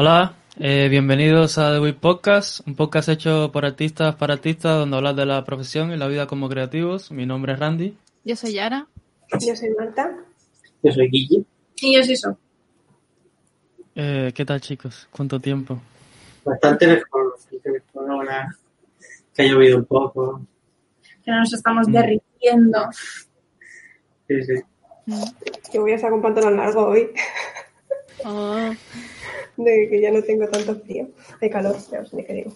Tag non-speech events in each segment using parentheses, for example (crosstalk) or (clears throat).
Hola, eh, bienvenidos a The Week Podcast, un podcast hecho por artistas para artistas donde hablar de la profesión y la vida como creativos. Mi nombre es Randy. Yo soy Yara. Yo soy Marta. Yo soy Guille. Y yo soy So. Eh, ¿Qué tal chicos? ¿Cuánto tiempo? Bastante mejor, bastante mejor ahora que ha llovido un poco. Que nos estamos Mm. derritiendo. Sí, sí. Yo voy a sacar un pantalón largo hoy, Oh, de que ya no tengo tanto frío. De calor, ya os digo.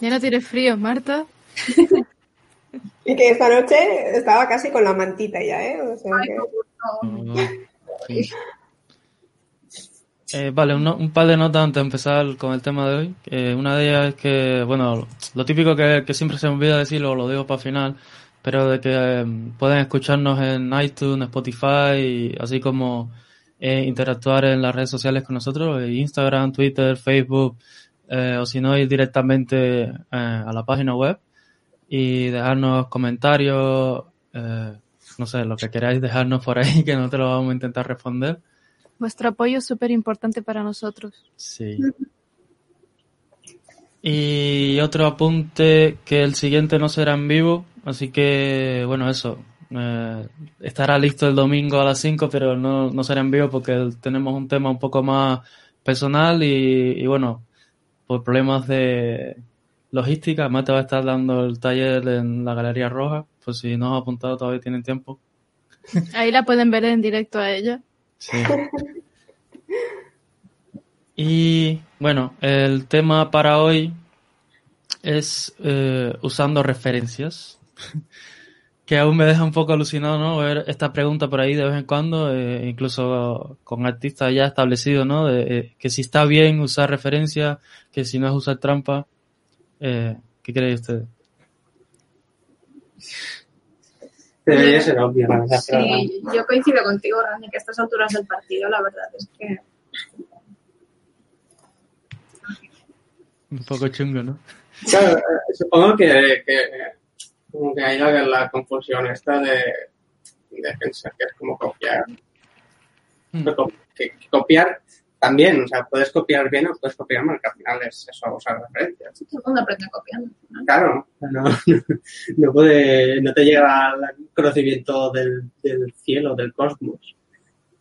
ya no tienes frío, Marta. (laughs) Y que esta noche estaba casi con la mantita ya, ¿eh? O sea Ay, que... no. Sí. (laughs) Eh, vale, un, un par de notas antes de empezar con el tema de hoy. Eh, una de ellas es que, bueno, lo típico que, que siempre se me olvida decirlo, lo digo para final, pero de que eh, pueden escucharnos en iTunes, Spotify, así como eh, interactuar en las redes sociales con nosotros, eh, Instagram, Twitter, Facebook, eh, o si no, ir directamente eh, a la página web y dejarnos comentarios, no sé, lo que queráis dejarnos por ahí, (laughs) que nosotros lo vamos a intentar responder. Vuestro apoyo es súper importante para nosotros. Sí. Y otro apunte, que el siguiente no será en vivo, así que, bueno, eso. Eh, estará listo el domingo a las 5, pero no, no será en vivo porque tenemos un tema un poco más personal y, y bueno, por problemas de logística, además te va a estar dando el taller en la Galería Roja, pues si no os ha apuntado todavía tienen tiempo. (laughs) Ahí la pueden ver en directo a ella. Sí. Y bueno, el tema para hoy es eh, usando referencias, (laughs) que aún me deja un poco alucinado, ¿no? Ver esta pregunta por ahí de vez en cuando, eh, incluso con artistas ya establecidos, ¿no? De, eh, que si está bien usar referencias, que si no es usar trampa. Eh, ¿Qué creéis ustedes? Debería ser obvio, la verdad. pero Sí, yo coincido contigo, Randy, que a estas alturas del partido, la verdad es que Un poco chungo, ¿no? Claro, eh, supongo que, que como que hay la, la confusión esta de, de pensar que es como copiar. Mm. Pero co- Que, que copiar también, o sea, puedes copiar bien o puedes copiar mal, que al final es eso, usar referencias. todo el mundo aprende copiando. ¿no? Claro, no, (laughs) no, puede, no te llega el conocimiento del, del cielo, del cosmos,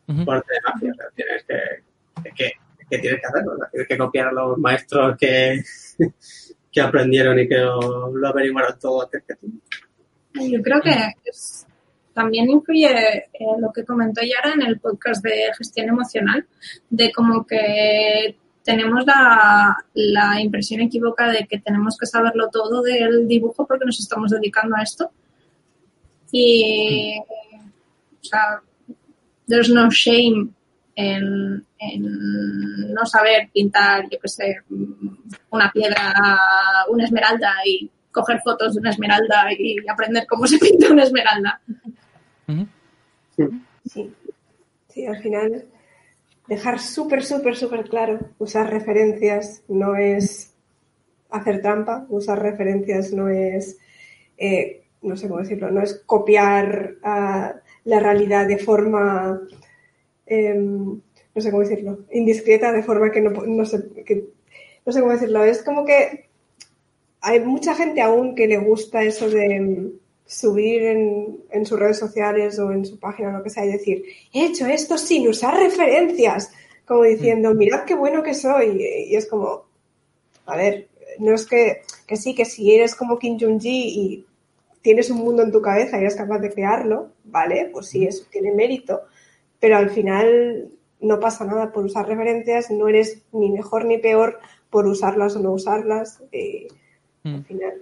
por magia. O sea, tienes que, que, que tienes que hacerlo, tienes que copiar a los maestros que, que aprendieron y que lo, lo averiguaron todo antes que tú. Yo creo que es- también influye eh, lo que comentó Yara en el podcast de gestión emocional, de como que tenemos la, la impresión equívoca de que tenemos que saberlo todo del dibujo porque nos estamos dedicando a esto. Y, o sea, there's no shame en, en no saber pintar, yo qué sé, una piedra, una esmeralda y coger fotos de una esmeralda y aprender cómo se (laughs) pinta una esmeralda. Ujú. Sí. Sí, al final dejar súper, súper, súper claro, usar referencias no es hacer trampa, usar referencias no es, eh, no sé cómo decirlo, no es copiar ah, la realidad de forma, em, no sé cómo decirlo, indiscreta, de forma que no, no sé, que, no sé cómo decirlo, es como que hay mucha gente aún que le gusta eso de mm, subir en, en sus redes sociales o en su página o lo que sea y decir, he hecho esto sin usar referencias, como diciendo, mirad qué bueno que soy. Y es como, a ver, no es que, que sí, que si eres como Kim Jong-ji y tienes un mundo en tu cabeza y eres capaz de crearlo, vale, pues sí, eso tiene mérito, pero al final no pasa nada por usar referencias, no eres ni mejor ni peor por usarlas o no usarlas. y Mm. al final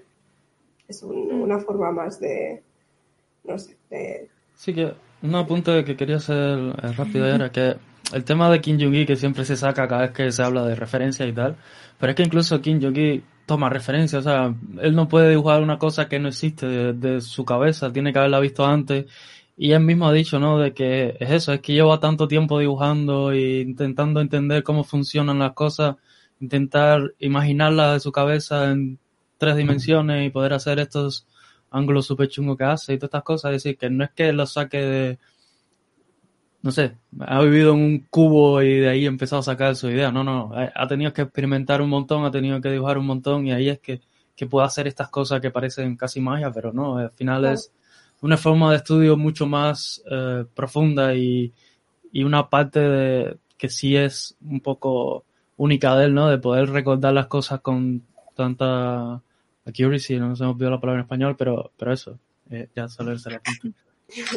es un- una forma más de, no sé, de... Sí que un apunte que quería hacer eh, rápido era que el tema de Kim Jong-il que siempre se saca cada vez que se habla de referencia y tal, pero es que incluso Kim Jong-il toma referencia, o sea, él no puede dibujar una cosa que no existe de, de su cabeza, tiene que haberla visto antes y él mismo ha dicho, ¿no? De que es eso, es que lleva tanto tiempo dibujando e intentando entender cómo funcionan las cosas, intentar imaginarlas de su cabeza en tres dimensiones y poder hacer estos ángulos súper chungos que hace y todas estas cosas. Es decir, que no es que lo saque de, no sé, ha vivido en un cubo y de ahí ha empezado a sacar su idea. No, no, ha, ha tenido que experimentar un montón, ha tenido que dibujar un montón y ahí es que, que puede hacer estas cosas que parecen casi magia, pero no, al final Claro. es una forma de estudio mucho más eh, profunda y, y una parte de que sí es un poco única de él, ¿no? De poder recordar las cosas con tanta accuracy, no se me olvidó la palabra en español, pero, pero eso, eh, ya solo el punto. (laughs)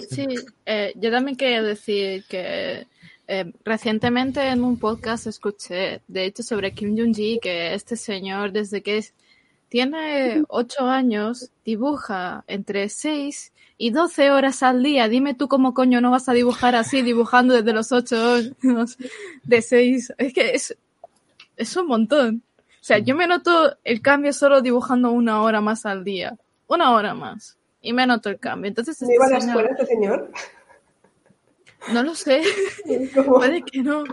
Sí, eh, yo también quería decir que eh, recientemente en un podcast escuché, de hecho, sobre Kim Jong-gi, que este señor desde que es- tiene ocho años dibuja entre seis y doce horas al día. Dime tú cómo coño no vas a dibujar así, dibujando desde los ocho años de seis. Es que es, es un montón. O sea, yo me noto el cambio solo dibujando una hora más al día. Una hora más. Y me noto el cambio. Entonces, ¿No iba a la escuela este señor? no lo sé, (laughs) puede que no.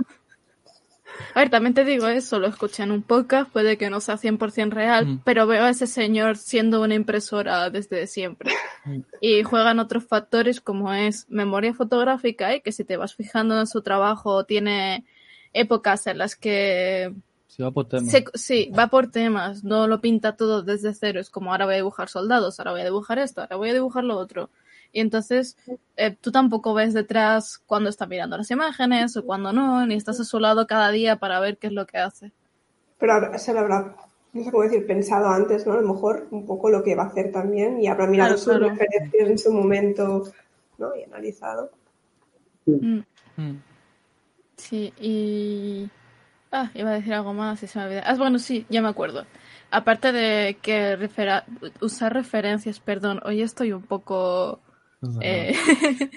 A ver, también te digo eso, lo escuché en un podcast, puede que no sea 100% real, Mm. pero veo a ese señor siendo una impresora desde siempre. Mm. Y juegan otros factores como es memoria fotográfica y que si te vas fijando en su trabajo tiene épocas en las que Si va por tema. se- sí, va por temas, no lo pinta todo desde cero, es como ahora voy a dibujar soldados, ahora voy a dibujar esto, ahora voy a dibujar lo otro. Y entonces eh, tú tampoco ves detrás cuando está mirando las imágenes o cuando no, ni estás a su lado cada día para ver qué es lo que hace. Pero se lo habrá, no sé cómo decir, pensado antes, ¿no? A lo mejor un poco lo que va a hacer también y habrá mirado Claro, sus claro. referencias en su momento, ¿no? Y analizado. Mm, Mm. Sí, y... Ah, iba a decir algo más y se me olvidó. Ah, bueno, sí, ya me acuerdo. Aparte de que refera- usar referencias, perdón, hoy estoy un poco... Eh, (laughs)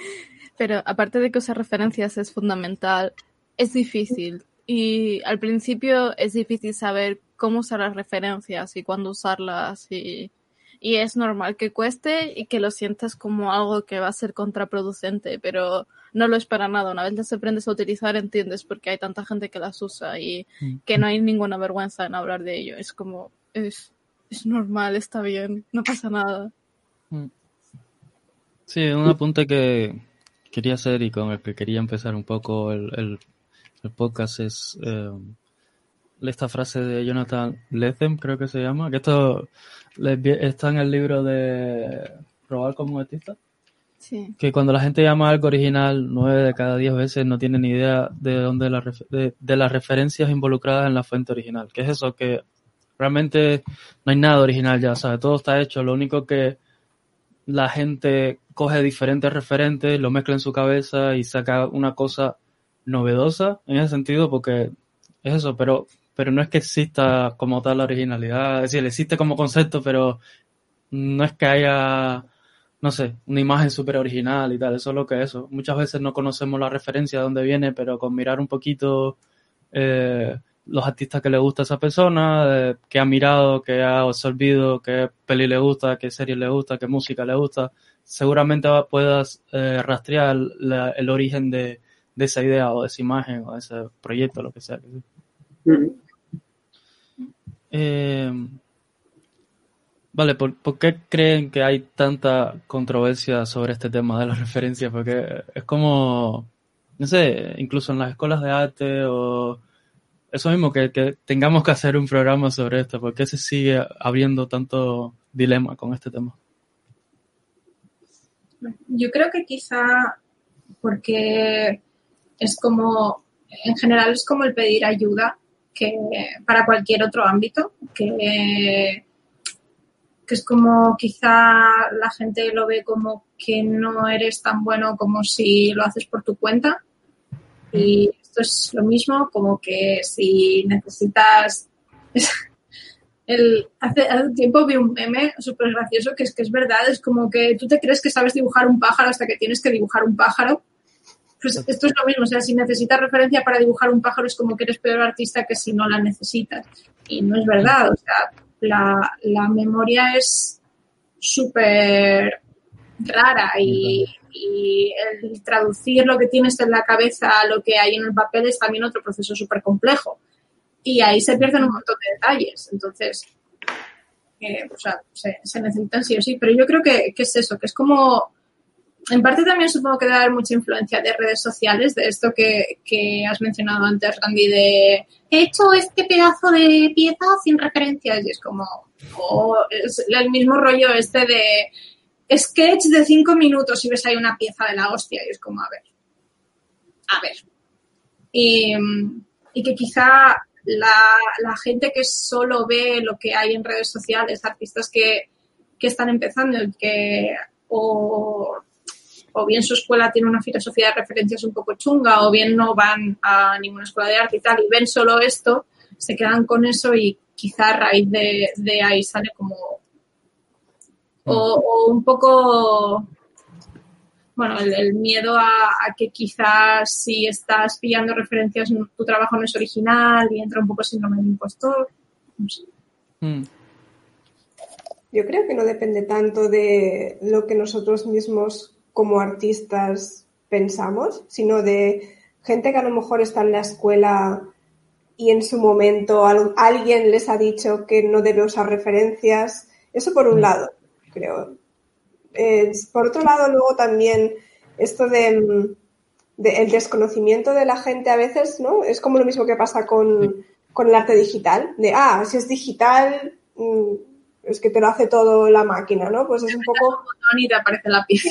pero aparte de que usar referencias es fundamental, es difícil. Y al principio es difícil saber cómo usar las referencias y cuándo usarlas. Y, y es normal que cueste y que lo sientas como algo que va a ser contraproducente, pero no lo es para nada. Una vez las aprendes a utilizar, entiendes por qué hay tanta gente que las usa y Mm. que no hay ninguna vergüenza en hablar de ello. Es como, es, es normal, está bien, no pasa nada. Sí, un apunte que quería hacer y con el que quería empezar un poco el, el- el podcast es eh, esta frase de Jonathan Lethem, creo que se llama, que esto está en el libro de Probar como artista, Sí. que cuando la gente llama algo original, nueve de cada diez veces no tienen ni idea de dónde la de, de las referencias involucradas en la fuente original. Que es eso? Que realmente no hay nada original ya, ¿sabes? Todo está hecho. Lo único que la gente coge diferentes referentes, lo mezcla en su cabeza y saca una cosa novedosa en ese sentido, porque es eso, pero, pero no es que exista como tal la originalidad, es decir, existe como concepto, pero no es que haya, no sé, una imagen súper original y tal, eso es lo que es eso. Muchas veces no conocemos la referencia de dónde viene, pero con mirar un poquito eh, los artistas que le gusta a esa persona, eh, qué ha mirado, qué ha absorbido, qué peli le gusta, qué serie le gusta, qué música le gusta, seguramente puedas eh, rastrear la- el origen de, de esa idea o de esa imagen o de ese proyecto, lo que sea. Eh, vale, ¿por, por qué creen que hay tanta controversia sobre este tema de las (laughs) referencias? Porque es como, no sé, incluso en las escuelas de arte o eso mismo, que, que tengamos que hacer un programa sobre esto. ¿Por qué se sigue abriendo tanto dilema con este tema? Yo creo que quizá porque es como, en general es como el pedir ayuda que para cualquier otro ámbito, que, que es como quizá la gente lo ve como que no eres tan bueno como si lo haces por tu cuenta. Y esto es lo mismo como que si necesitas... El, hace, hace tiempo vi un meme súper gracioso que es que es verdad, es como que tú te crees que sabes dibujar un pájaro hasta que tienes que dibujar un pájaro. Pues esto es lo mismo, o sea, si necesitas referencia para dibujar un pájaro es como que eres peor artista que si no la necesitas. Y no es verdad, o sea, la, la memoria es súper rara y, y el traducir lo que tienes en la cabeza a lo que hay en el papel es también otro proceso súper complejo y ahí se pierden un montón de detalles. Entonces, eh, o sea, se, necesitan sí o sí, pero yo creo que, que, es eso, que es como en parte también supongo que debe haber mucha influencia de redes sociales, de esto que, que has mencionado antes, Randy, de he hecho este pedazo de pieza sin referencias y es como, o es el mismo rollo este de sketch de cinco minutos y ves ahí una pieza de la hostia y es como, a ver, a ver. Y, y que quizá la, la, gente que solo ve lo que hay en redes sociales, artistas que, que están empezando, que o, o bien su escuela tiene una filosofía de referencias un poco chunga, o bien no van a ninguna escuela de arte y tal, y ven solo esto, se quedan con eso y quizá a raíz de, de ahí sale como o, o, un poco bueno, el, el miedo a, a, que quizás si estás pillando referencias tu trabajo no es original y entra un poco síndrome del impostor. No sé. Mm. Yo creo que no depende tanto de lo que nosotros mismos como artistas pensamos, sino de gente que a lo mejor está en la escuela y en su momento alguien les ha dicho que no debe usar referencias. Eso por un lado, creo. Eh, por otro lado, luego también esto de, de, el desconocimiento de la gente a veces, ¿no? Es como lo mismo que pasa con, con el arte digital, de, ah, si es digital, mmm, es que te lo hace todo la máquina, ¿no? Pues es un poco... Y te aparece la pieza.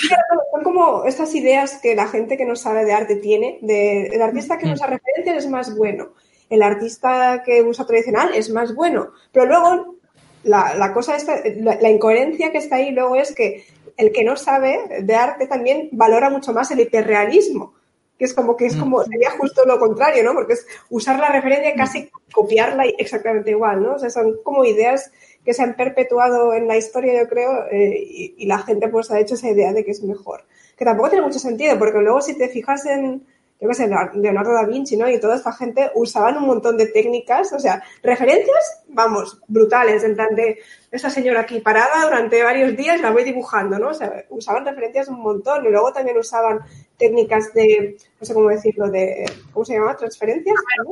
Son como estas ideas que la gente que no sabe de arte tiene, de el artista que usa referencias es más bueno, el artista que usa tradicional es más bueno, pero luego la, la cosa esta, la, la, incoherencia que está ahí luego es que el que no sabe de arte también valora mucho más el hiperrealismo, que es como que es como, sería justo lo contrario, ¿no? Porque es usar la referencia y casi copiarla exactamente igual, ¿no? O sea, son como ideas que se han perpetuado en la historia, yo creo, eh, y, y, la gente pues ha hecho esa idea de que es mejor. Que tampoco tiene mucho sentido, porque luego si te fijas en, yo qué sé, Leonardo da Vinci, ¿no? Y toda esta gente usaban un montón de técnicas, o sea, referencias, vamos, brutales, en plan de esta señora aquí parada durante varios días la voy dibujando, ¿no? O sea, usaban referencias un montón y luego también usaban técnicas de, no sé cómo decirlo, de, ¿cómo se llama? Transferencias, ¿no?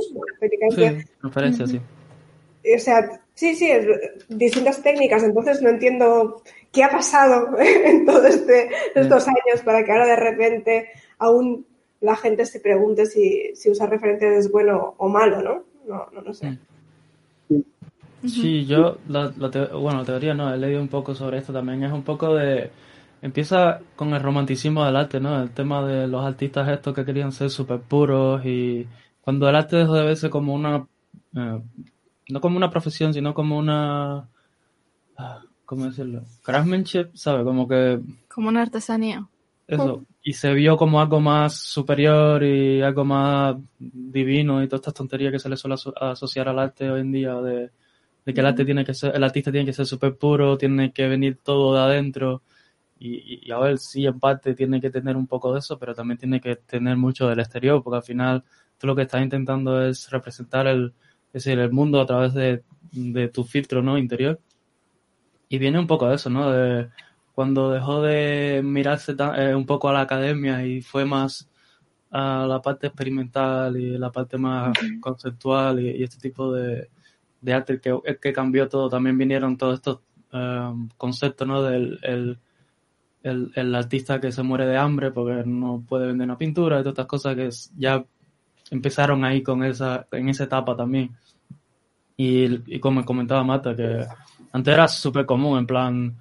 Sí, transferencias, sí. O sea, sí, sí, distintas técnicas, entonces no entiendo qué ha pasado (laughs) en todos este, estos años para que ahora de repente aún la gente se pregunte si, si usar referencias es bueno o malo, ¿no? No, no, no sé. Sí, yo, la, la te bueno, la teoría no, he leído un poco sobre esto también, es un poco de... Empieza con el romanticismo del arte, ¿no? El tema de los artistas estos que querían ser súper puros y cuando el arte dejó de verse como una... Eh, no como una profesión, sino como una... ¿Cómo decirlo? Craftsmanship, ¿sabes? Como que... Como una artesanía. Eso, y se vio como algo más superior y algo más divino y todas estas tonterías que se le suele asociar al arte hoy en día de, de que el arte tiene que ser, el artista tiene que ser súper puro, tiene que venir todo de adentro y, y, a ver, sí, en parte tiene que tener un poco de eso, pero también tiene que tener mucho del exterior, porque al final tú lo que estás intentando es representar el, es decir, el mundo a través de, de tu filtro, ¿no? Interior. Y viene un poco de eso, ¿no? De, cuando dejó de mirarse eh, un poco a la academia y fue más a la parte experimental y la parte más conceptual y, y, este tipo de, de arte que, que, cambió todo. También vinieron todos estos um, conceptos, ¿no? Del el, el, el, artista que se muere de hambre porque no puede vender una pintura y todas estas cosas que ya empezaron ahí con esa, en esa etapa también. Y, y como comentaba Mata, que antes era súper común, en plan,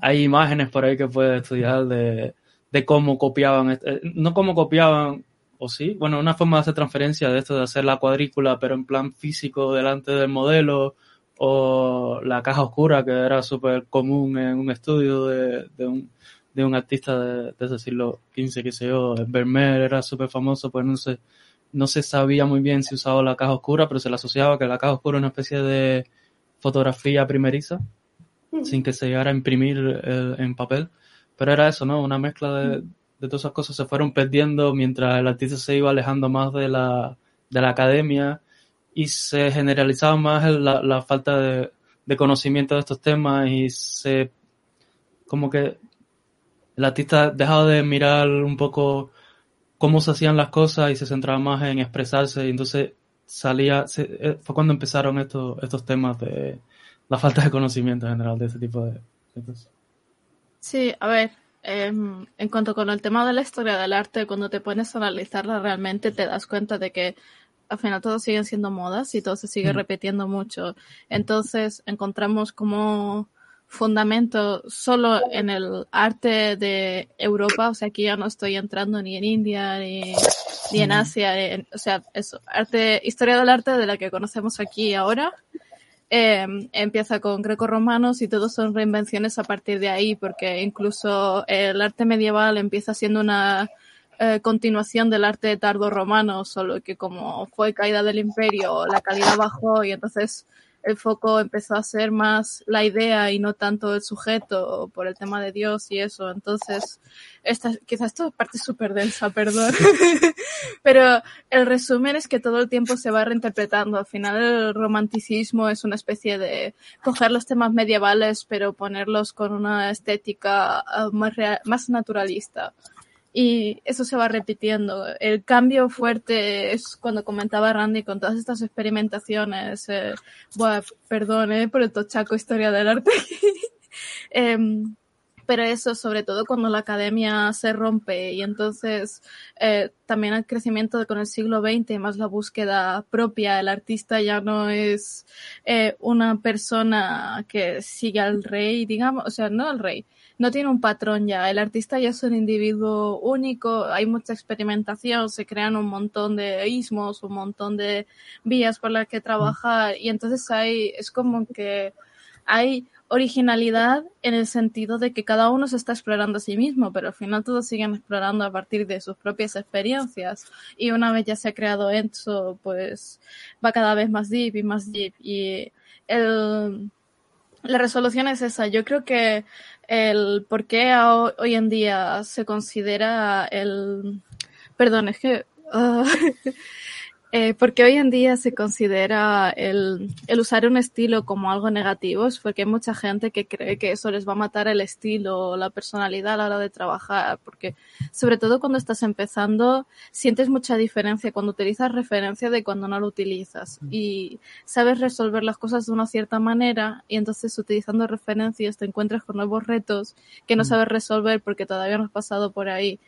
hay imágenes por ahí que puedes estudiar de, de cómo copiaban, no cómo copiaban, o sí, bueno, una forma de hacer transferencia de esto de hacer la cuadrícula, pero en plan físico delante del modelo, o la caja oscura, que era súper común en un estudio de, de, un, de un artista de, de ese siglo XV, que sé yo, Vermeer era súper famoso, pues no se, no se sabía muy bien si usaba la caja oscura, pero se le asociaba que la caja oscura era una especie de fotografía primeriza sin que se llegara a imprimir eh, en papel. Pero era eso, ¿no? Una mezcla de, de, todas esas cosas se fueron perdiendo mientras el artista se iba alejando más de la, de la academia y se generalizaba más la, la falta de, de, conocimiento de estos temas y se como que el artista dejaba de mirar un poco cómo se hacían las cosas y se centraba más en expresarse y entonces salía se, eh, fue cuando empezaron estos estos temas de la falta de conocimiento en general de ese tipo de cosas. Sí, a ver, em, en cuanto con el tema de la historia del arte, cuando te pones a analizarla realmente te das cuenta de que al final todos siguen siendo modas y todo se sigue Mm. repitiendo mucho. Entonces encontramos como fundamento solo en el arte de Europa, o sea, aquí ya no estoy entrando ni en India ni, ni en Asia, en- o sea, eso, arte, historia del arte de la que conocemos aquí ahora. Eh, empieza con greco-romanos y todos son reinvenciones a partir de ahí, porque incluso el arte medieval empieza siendo una eh, continuación del arte tardo-romano, solo que como fue caída del imperio, la calidad bajó y entonces el foco empezó a ser más la idea y no tanto el sujeto por el tema de Dios y eso. Entonces, esta, quizás esto es parte súper densa, perdón. (laughs) Pero el resumen es que todo el tiempo se va reinterpretando. Al final el romanticismo es una especie de coger los temas medievales pero ponerlos con una estética ah, más, rea- más naturalista. Y eso se va repitiendo. El cambio fuerte es cuando comentaba Randy con todas estas experimentaciones. Eh, buah, perdón eh, por el tochaco historia del arte. (laughs) Em, pero eso, sobre todo cuando la academia se rompe y entonces eh, también el crecimiento con el siglo XX más la búsqueda propia, el artista ya no es eh, una persona que sigue al rey, digamos, o sea, no al rey, no tiene un patrón ya, el artista ya es un individuo único, hay mucha experimentación, se crean un montón de ismos, un montón de vías por las que trabajar y entonces hay, es como que hay originalidad en el sentido de que cada uno se está explorando a sí mismo, pero al final todos siguen explorando a partir de sus propias experiencias. Y una vez ya se ha creado eso, pues va cada vez más deep y más deep. Y el, la resolución es esa. Yo creo que el por qué hoy en día se considera el... Perdón, es que... ah, (laughs) eh, porque hoy en día se considera el, el usar un estilo como algo negativo, es porque hay mucha gente que cree que eso les va a matar el estilo o la personalidad a la hora de trabajar, porque sobre todo cuando estás empezando sientes mucha diferencia cuando utilizas referencia de cuando no lo utilizas y sabes resolver las cosas de una cierta manera y entonces utilizando referencias te encuentras con nuevos retos que no sabes resolver porque todavía no has pasado por ahí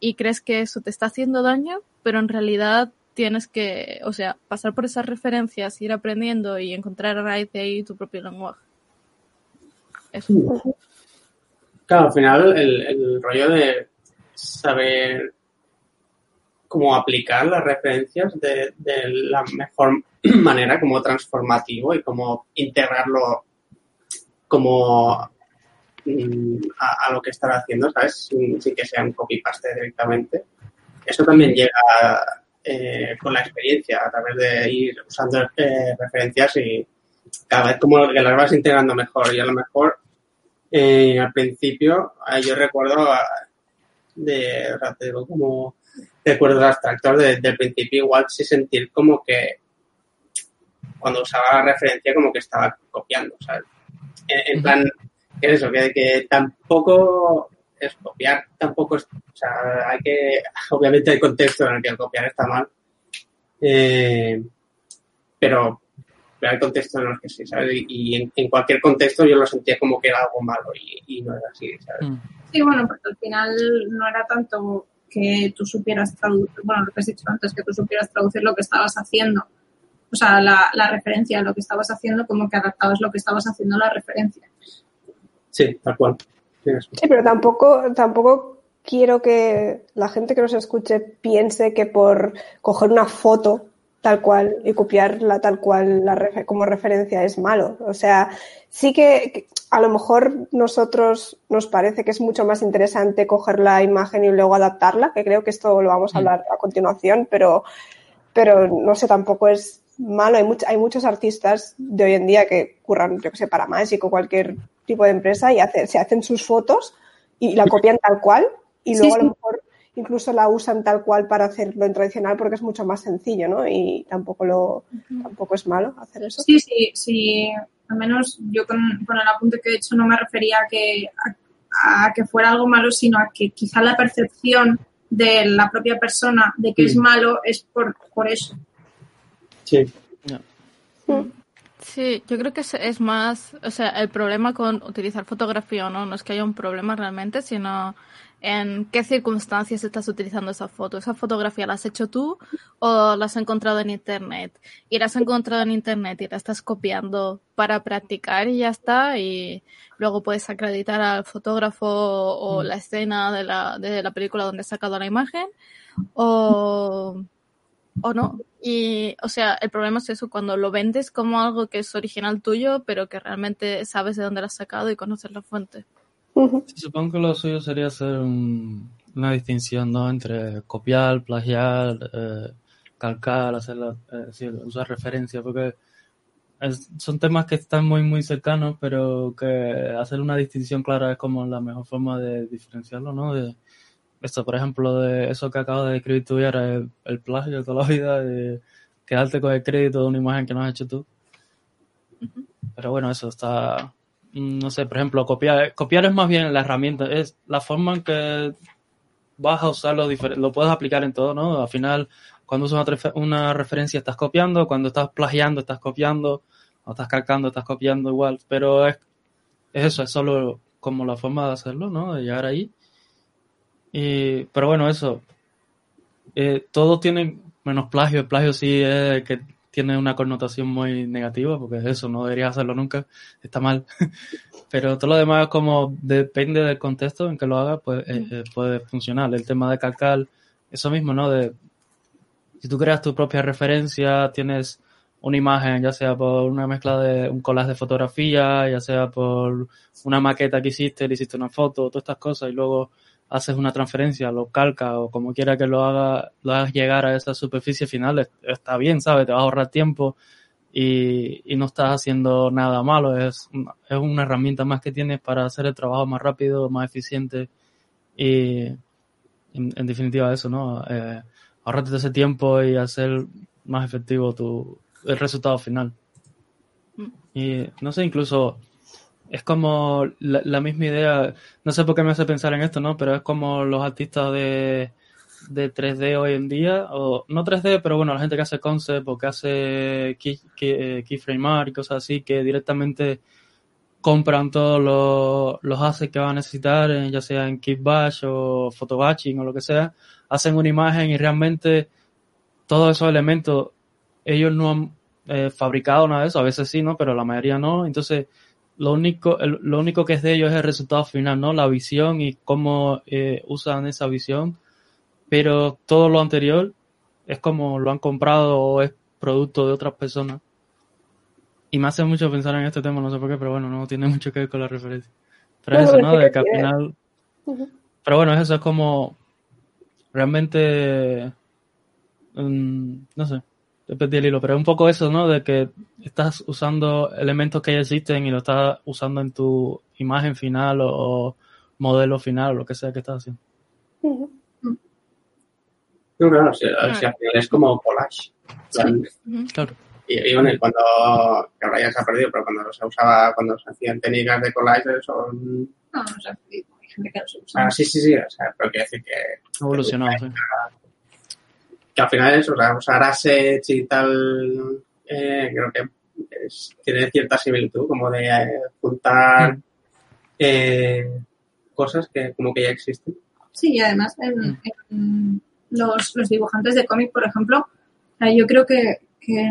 y crees que eso te está haciendo daño, pero en realidad tienes que, o sea, pasar por esas referencias, ir aprendiendo y encontrar a raíz de ahí tu propio lenguaje. Eso. Claro, al final el, rollo de saber cómo aplicar las referencias de, la mejor (clears throat) manera, como transformativo y cómo integrarlo como mm, a, a lo que están haciendo, ¿sabes? Sin, sin que sea un copy-paste directamente. Eso también llega eh, con la experiencia, a través de ir usando eh, referencias y cada vez como que las vas integrando mejor y a lo mejor eh, al principio yo recuerdo ah, de, o sea, te digo como recuerdos abstractos de- del principio igual sí sentir como que cuando usaba la referencia como que estaba copiando, ¿sabes? En, en plan, ¿qué es eso? Que, que tampoco copiar, tampoco es, o sea, hay que, (laughs) obviamente hay contexto en el que el copiar está mal, eh, pero, pero hay contextos en los que sí, ¿sabes? Y, y en, en cualquier contexto yo lo sentía como que era algo malo y, y no era así, ¿sabes? Mm. Sí, bueno, porque al final no era tanto que tú supieras traducir, bueno, lo que has dicho antes, que tú supieras traducir lo que estabas haciendo. O sea, la, la referencia a lo que estabas haciendo, como que adaptabas lo que estabas haciendo a la referencia. Sí, tal cual. Sí, pero tampoco, tampoco quiero que la gente que nos escuche piense que por coger una foto tal cual y copiarla tal cual la como referencia es malo. O sea, sí que que a lo mejor nosotros nos parece que es mucho más interesante coger la imagen y luego adaptarla, que creo que esto lo vamos a hablar a continuación, pero, pero no sé, tampoco es malo. Hay, much- hay muchos artistas de hoy en día que curran, yo que sé, para Magic o cualquier tipo de empresa y hace- se hacen sus fotos y la copian tal cual y Sí, luego a lo mejor incluso la usan tal cual para hacerlo en tradicional porque es mucho más sencillo, ¿no? Y tampoco lo tampoco es malo hacer eso. Sí, sí, sí. Al menos yo con, con el apunte que he hecho no me refería a que, a, a que fuera algo malo, sino a que quizá la percepción de la propia persona de que es Mm. malo es por, por eso. Sí. Ya. Sí, yo creo que es, es más, o sea, el problema con utilizar fotografía o no, no es que haya un problema realmente, sino en qué circunstancias estás utilizando esa foto. ¿Esa fotografía la has hecho tú o la has encontrado en internet? Y la has encontrado en internet y la estás copiando para practicar y ya está. Y luego puedes acreditar al fotógrafo o la escena de la, de la película donde has sacado la imagen. O, o no. Y, o sea, el problema es eso, cuando lo vendes como algo que es original tuyo, pero que realmente sabes de dónde lo has sacado y conoces la fuente. Sí, supongo que lo suyo sería hacer un- una distinción, ¿no? Entre copiar, plagiar, eh, calcar, hacer la- eh, sí, usar referencias, porque es- son temas que están muy, muy cercanos, pero que hacer una distinción clara es como la mejor forma de diferenciarlo, ¿no? De esto, por ejemplo, de eso que acabo de describir tú, era el, el plagio de toda la vida, de quedarte con el crédito de una imagen que no has hecho tú. Pero bueno, eso está, mm, no sé, por ejemplo, copiar, copiar es más bien la herramienta, es la forma en que vas a usarlo, lo puedes aplicar en todo, ¿no? Al final, cuando usas una, refe- una referencia estás copiando, cuando estás plagiando estás copiando, cuando estás calcando estás copiando igual, pero es, es eso, es solo como la forma de hacerlo, ¿no? De llegar ahí. Y, pero bueno, eso, eh, todos tienen menos plagio. El plagio sí es que tiene una connotación muy negativa, porque es eso, no deberías hacerlo nunca, está mal. (laughs) Pero todo lo demás, como depende del contexto en que lo hagas, pues eh, eh, puede funcionar. El tema de calcar, eso mismo, ¿no? De si tú creas tu propia referencia, tienes una imagen, ya sea por una mezcla de un collage de fotografía, ya sea por una maqueta que hiciste, le hiciste una foto, todas estas cosas, y luego haces una transferencia, lo calcas o como quiera que lo haga, lo hagas llegar a esa superficie final, es- está bien, ¿sabes? Te va a ahorrar tiempo y, y no estás haciendo nada malo, es, una- es una herramienta más que tienes para hacer el trabajo más rápido, más eficiente y en, en definitiva eso, ¿no? Eh, ahorrarte ese tiempo y hacer más efectivo tu, el resultado final. Y no sé, incluso es como la, misma idea, no sé por qué me hace pensar en esto, ¿no? Pero es como los artistas de, de 3D hoy en día, o no 3D, pero bueno, la gente que hace concept o que hace key, key- eh, keyframe art y cosas así, que directamente compran todos los, los assets que van a necesitar, eh, ya sea en Kitbash o Photobatching o lo que sea, hacen una imagen y realmente todos esos elementos ellos no han eh, fabricado nada de eso, a veces sí, ¿no? Pero la mayoría no. Entonces, lo único, el- lo único que es de ellos es el resultado final, ¿no? La visión y cómo eh, usan esa visión. Pero todo lo anterior es como lo han comprado o es producto de otras personas. Y me hace mucho pensar en este tema, no sé por qué, pero bueno, no tiene mucho que ver con la referencia. Pero No, eso, no, De que al final pero bueno, eso es como realmente, mm, no sé, depende del hilo, pero es un poco eso, ¿no? De que estás usando elementos que ya existen y lo estás usando en tu imagen final o, o modelo final o lo que sea que estás haciendo. Ujú. No, final es como collage. Claro. Y, y bueno, y cuando, que ahora ya se ha perdido, pero cuando se usaba, cuando se hacían técnicas de collage son... No, no sé, hay gente que no se usa. Ah, sí, sí, sí, o sea, pero quiero decir que, Ha evolucionado, sí. Que al final es, o sea, usar assets y tal, eh, creo que es- tiene cierta similitud, como de eh, juntar Mm. eh, cosas que como que ya existen. Sí, y además en, en los, los dibujantes de cómic, por ejemplo, eh, yo creo que, que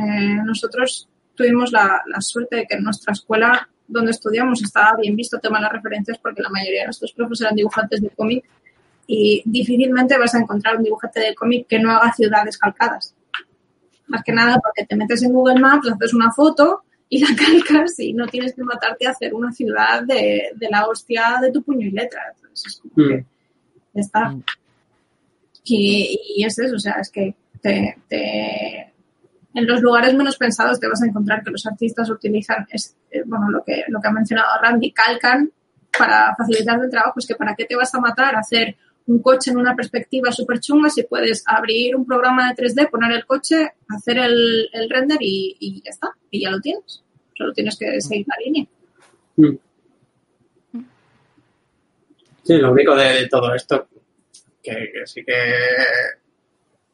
nosotros tuvimos la, la suerte de que en nuestra escuela donde estudiamos estaba bien visto el tema de las referencias porque la mayoría de nuestros profes eran dibujantes de cómic y difícilmente vas a encontrar un dibujante de cómic que no haga ciudades calcadas. Más que nada porque te metes en Google Maps, haces una foto y la (laughs) calcas y no tienes que matarte a hacer una ciudad de, de la hostia de tu puño y letra. Entonces es como que Mm. ya está. Mm. Y, y es eso, o sea, es que te, te- en los lugares menos pensados te vas a encontrar que los artistas utilizan, es, eh, bueno, lo que, lo que ha mencionado Randy, calcan para facilitar el trabajo. Es que para qué te vas a matar a hacer un coche en una perspectiva súper chunga si puedes abrir un programa de 3D, poner el coche, hacer el, el render y, y ya está. Y ya lo tienes. Solo tienes que seguir la línea. Mm. Sí, lo único de, de todo esto, que, que sí que,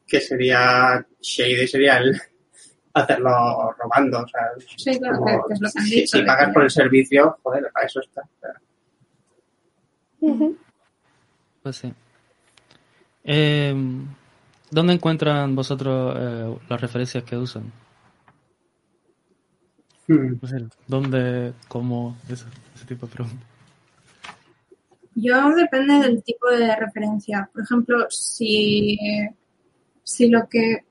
que sería shady, sería el, (laughs) hacerlo robando. O sea, Sí, claro, como- que- que es lo que han si, dicho, si pagas que- por el servicio, joder, para eso está. Pues sí. Eh, ¿Dónde encuentran vosotros eh, las referencias que usan? hmm. ¿Dónde? ¿Cómo? Ese, ese tipo de preguntas. Yo depende del tipo de referencia. Por ejemplo, si, si lo que...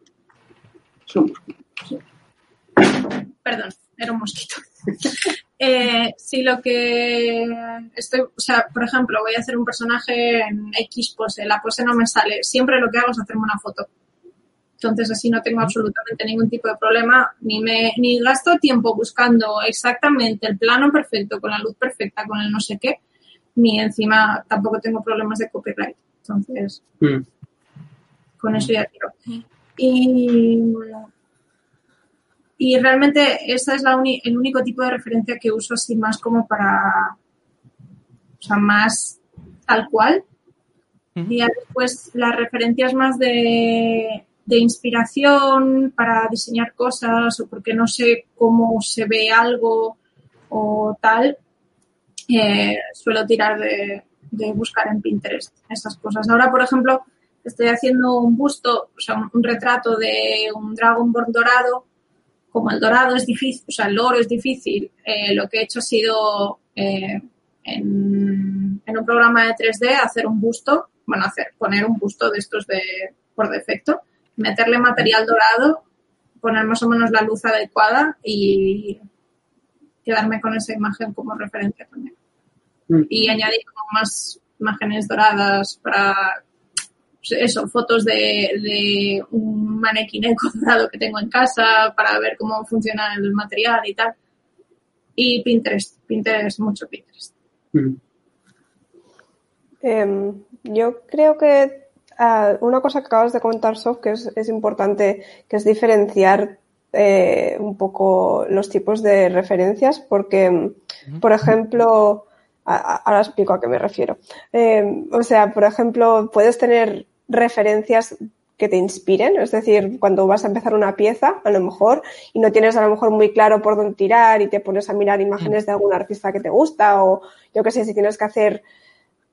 Perdón, era un mosquito. (laughs) Eh, si lo que estoy, o sea, por ejemplo, voy a hacer un personaje en X pose, la pose no me sale, siempre lo que hago es hacerme una foto. Entonces así no tengo absolutamente ningún tipo de problema, ni me, ni gasto tiempo buscando exactamente el plano perfecto, con la luz perfecta, con el no sé qué, ni encima tampoco tengo problemas de copyright. Entonces, Hmm. con eso ya tiro. Y, y realmente ese es la uni- el único tipo de referencia que uso así más como para, o sea, más tal cual. Y después las referencias más de, de inspiración para diseñar cosas o porque no sé cómo se ve algo o tal, eh, suelo tirar de, de buscar en Pinterest estas cosas. Ahora, por ejemplo, estoy haciendo un busto, o sea, un, un retrato de un Dragonborn dorado. Como el dorado es difícil, o sea, el oro es difícil, eh, lo que he hecho ha sido eh, en, en un programa de 3D hacer un busto, bueno, hacer, poner un busto de estos de por defecto, meterle material dorado, poner más o menos la luz adecuada y quedarme con esa imagen como referencia también Mm. y añadir como más imágenes doradas para eso, fotos de, de un manequineco (laughs) dorado que tengo en casa para ver cómo funciona el material y tal. Y Pinterest, Pinterest, mucho Pinterest. Hmm. Em, yo creo que ah, una cosa que acabas de comentar, Sof, que es, es importante, que es diferenciar eh, un poco los tipos de referencias, porque, por ejemplo, a- a- ahora explico a qué me refiero. Em, o sea, por ejemplo, puedes tener referencias que te inspiren, es decir, cuando vas a empezar una pieza, a lo mejor, y no tienes a lo mejor muy claro por dónde tirar y te pones a mirar imágenes de algún artista que te gusta, o yo qué sé, si tienes que hacer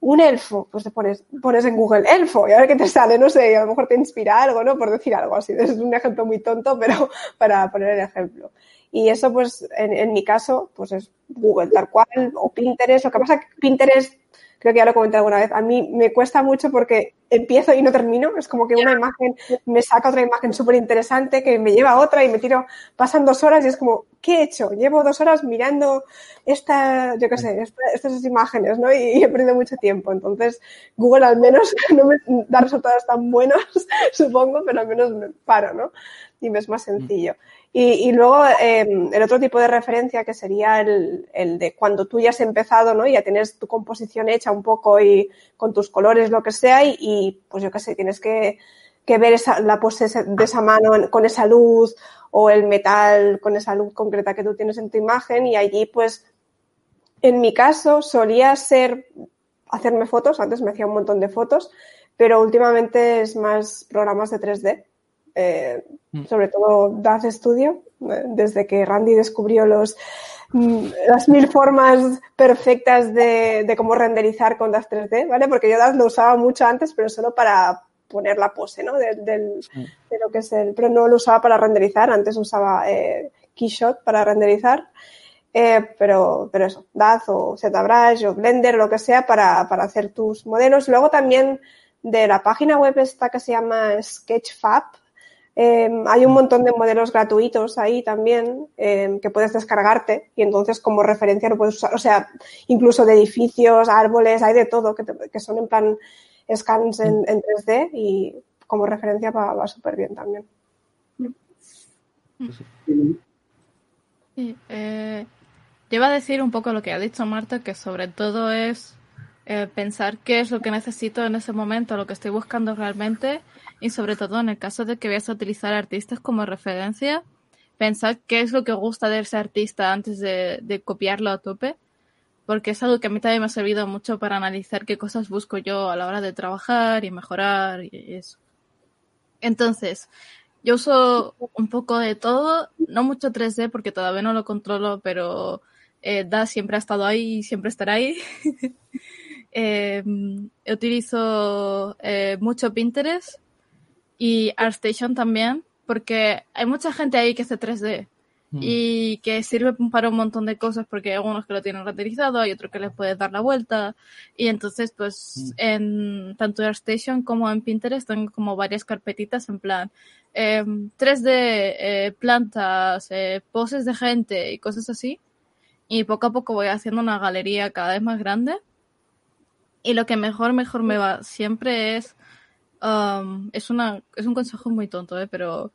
un elfo, pues te pones, pones en Google elfo y a ver qué te sale, no sé, a lo mejor te inspira algo, ¿no? Por decir algo así. (laughs) Es un ejemplo muy tonto, pero (laughs) para poner el ejemplo. Y eso, pues, en, en mi caso, pues es Google tal cual, o Pinterest. Lo que pasa que Pinterest, creo que ya lo comenté alguna vez, a mí me cuesta mucho porque empiezo y no termino. Es como que una imagen me saca otra imagen súper interesante que me lleva a otra y me tiro, pasan dos horas y es como, ¿qué he hecho? Llevo dos horas mirando esta, yo qué sé, esta- estas imágenes, ¿no? Y, he perdido mucho tiempo. Entonces, Google al menos (laughs) no me da resultados tan buenos, (laughs) supongo, pero al menos me paro, ¿no? Y me es más sencillo. Y, y luego eh, el otro tipo de referencia que sería el, el de cuando tú ya has empezado, ¿no? Ya tienes tu composición hecha un poco y con tus colores, lo que sea, y, y, pues yo qué sé, tienes que, que ver esa, la pose de esa mano con esa luz o el metal con esa luz concreta que tú tienes en tu imagen. Y allí pues en mi caso solía ser hacerme fotos, antes me hacía un montón de fotos, pero últimamente es más programas de 3D, eh, Mm. sobre todo DAZ Studio, eh, desde que Randy descubrió los, mm, las mil formas perfectas de, de cómo renderizar con DAZ 3D, ¿vale? Porque yo DAZ lo usaba mucho antes, pero solo para poner la pose, ¿no? Del- Sí. de lo que es el, pero no lo usaba para renderizar, antes usaba eh, Keyshot para renderizar. Eh, pero, pero eso, DAZ o ZBrush o Blender, lo que sea, para, para hacer tus modelos. Luego también de la página web esta que se llama Sketchfab, eh, hay un montón de modelos gratuitos ahí también eh, que puedes descargarte y entonces como referencia lo puedes usar. O sea, incluso de edificios, árboles, hay de todo que, te- que son en plan scans en, en 3D y como referencia va, va súper bien también. Sí, eh, yo iba a decir un poco lo que ha dicho Marta, que sobre todo es eh, pensar qué es lo que necesito en ese momento, lo que estoy buscando realmente, y sobre todo en el caso de que vayas a utilizar artistas como referencia, pensar qué es lo que gusta de ese artista antes de, de copiarlo a tope, porque es algo que a mí también me ha servido mucho para analizar qué cosas busco yo a la hora de trabajar y mejorar y eso. Entonces, Yo uso un poco de todo, no mucho 3D porque todavía no lo controlo, pero eh, DA siempre ha estado ahí y siempre estará ahí. (laughs) eh, utilizo eh, mucho Pinterest y ArtStation también, porque hay mucha gente ahí que hace 3D Mm. y que sirve para un montón de cosas porque hay algunos que lo tienen renderizado, hay otros que les puedes dar la vuelta y entonces pues Mm. en tanto en ArtStation como en Pinterest tengo como varias carpetitas en plan em, 3D, eh, plantas, eh, poses de gente y cosas así y poco a poco voy haciendo una galería cada vez más grande y lo que mejor mejor me va siempre es um, es una es un consejo muy tonto ¿eh? pero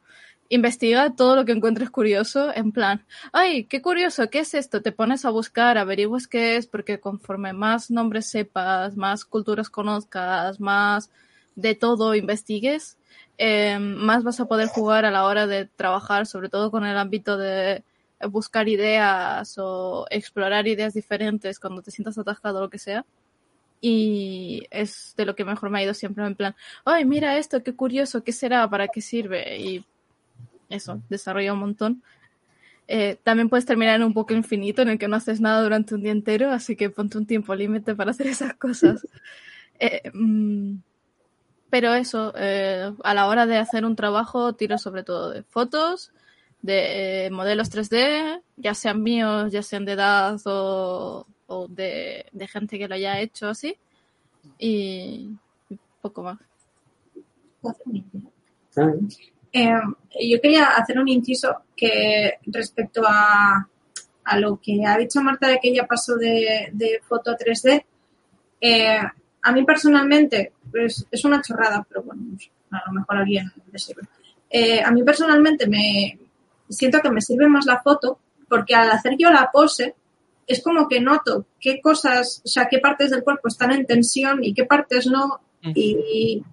investiga todo lo que encuentres curioso, en plan, ay, qué curioso, ¿qué es esto? Te pones a buscar, averiguas qué es, porque conforme más nombres sepas, más culturas conozcas, más de todo investigues, eh, más vas a poder jugar a la hora de trabajar, sobre todo con el ámbito de buscar ideas o explorar ideas diferentes cuando te sientas atascado o lo que sea. Y es de lo que mejor me ha ido siempre en plan, ay, mira esto, qué curioso, ¿qué será? ¿Para qué sirve? Y eso, desarrolla un montón. Eh, también puedes terminar en un bucle infinito en el que no haces nada durante un día entero, así que ponte un tiempo límite para hacer esas cosas. (laughs) Eh, mm, pero eso, eh, a la hora de hacer un trabajo, tiro sobre todo de fotos, de modelos 3D, ya sean míos, ya sean de edad o, o de, de, gente que lo haya hecho así, y poco más. Eh, yo quería hacer un inciso que respecto a, a, lo que ha dicho Marta de que ella pasó de, de foto a 3D. Eh, a mí personalmente, pues, es una chorrada, pero bueno, a lo mejor a alguien le sirve. Eh, a mí personalmente me siento que me sirve más la foto porque al hacer yo la pose es como que noto qué cosas, o sea, qué partes del cuerpo están en tensión y qué partes no. Y,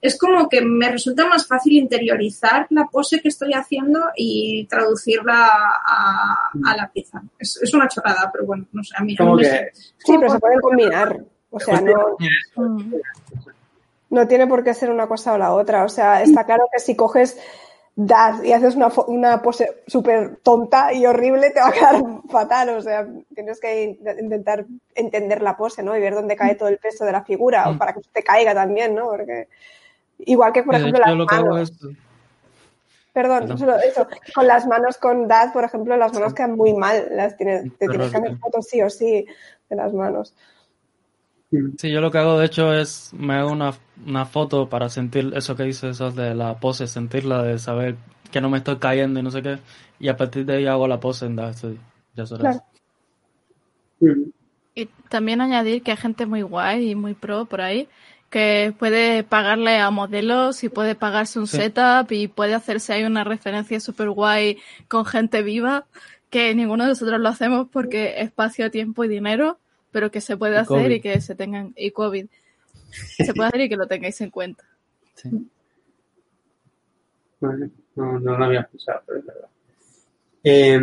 es como que me resulta más fácil interiorizar la pose que estoy haciendo y traducirla a, a la pieza. Es, es, una chorrada, pero bueno, no sé, a mí... Como a mí que... me... Sí, pero se pueden combinar. O sea, no, no tiene por qué ser una cosa o la otra. O sea, está (laughs) claro que si coges DAD y haces una, una pose súper tonta y horrible, te va a quedar (laughs) fatal. O sea, tienes que intentar entender la pose, ¿no? Y ver dónde cae todo el peso de la figura, o para que te caiga también, ¿no? Porque Igual que, por ejemplo, las lo manos. Perdón, solo eso. Con las manos con DAD, por ejemplo, las manos quedan muy mal. Las tienes, te tienes que hacer fotos sí o sí de las manos. Sí, yo lo que hago de hecho es me hago una, una foto para sentir eso que dices, eso de la pose, sentirla, de saber que no me estoy cayendo y no sé qué. Y a partir de ahí hago la pose en Studio. Ya será Claro. eso. Y también añadir que hay gente muy guay y muy pro por ahí que puede pagarle a modelos y puede pagarse un Sí. setup y puede hacerse ahí una referencia súper guay con gente viva que ninguno de nosotros lo hacemos porque espacio, tiempo y dinero, pero que se puede Y hacer COVID. y que se tengan, y COVID, se puede hacer y que lo tengáis en cuenta. Sí. Vale, no, no lo había pensado, pero es verdad. Eh,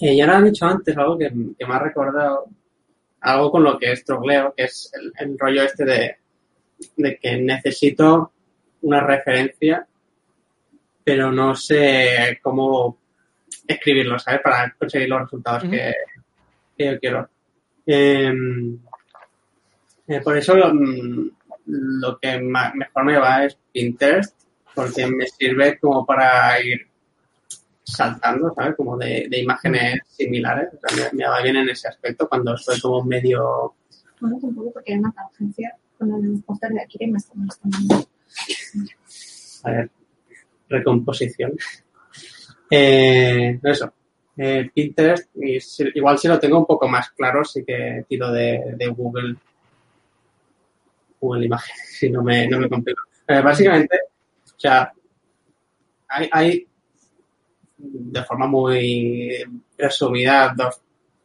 eh, ya lo has dicho antes, algo que, que me ha recordado, algo con lo que estrogleo, que es el, el rollo este de, de que necesito una referencia, pero no sé cómo escribirlo, ¿sabes? Para conseguir los resultados que, que yo quiero. Eh, eh, por eso lo, lo que mejor me va es Pinterest, porque me sirve como para ir saltando, ¿sabes? Como de, de imágenes similares. O sea, me, me va bien en ese aspecto cuando estoy como medio... Bueno, tampoco porque hay una tangencia con el póster de aquí y me está molestando. A ver, recomposición. Eh, eso. Eh, Pinterest, y igual si lo tengo un poco más claro, sí que tiro de, Google. Google Imágenes, (laughs) si no me, no me complico. Eh, básicamente, o sea, hay, hay de forma muy resumida dos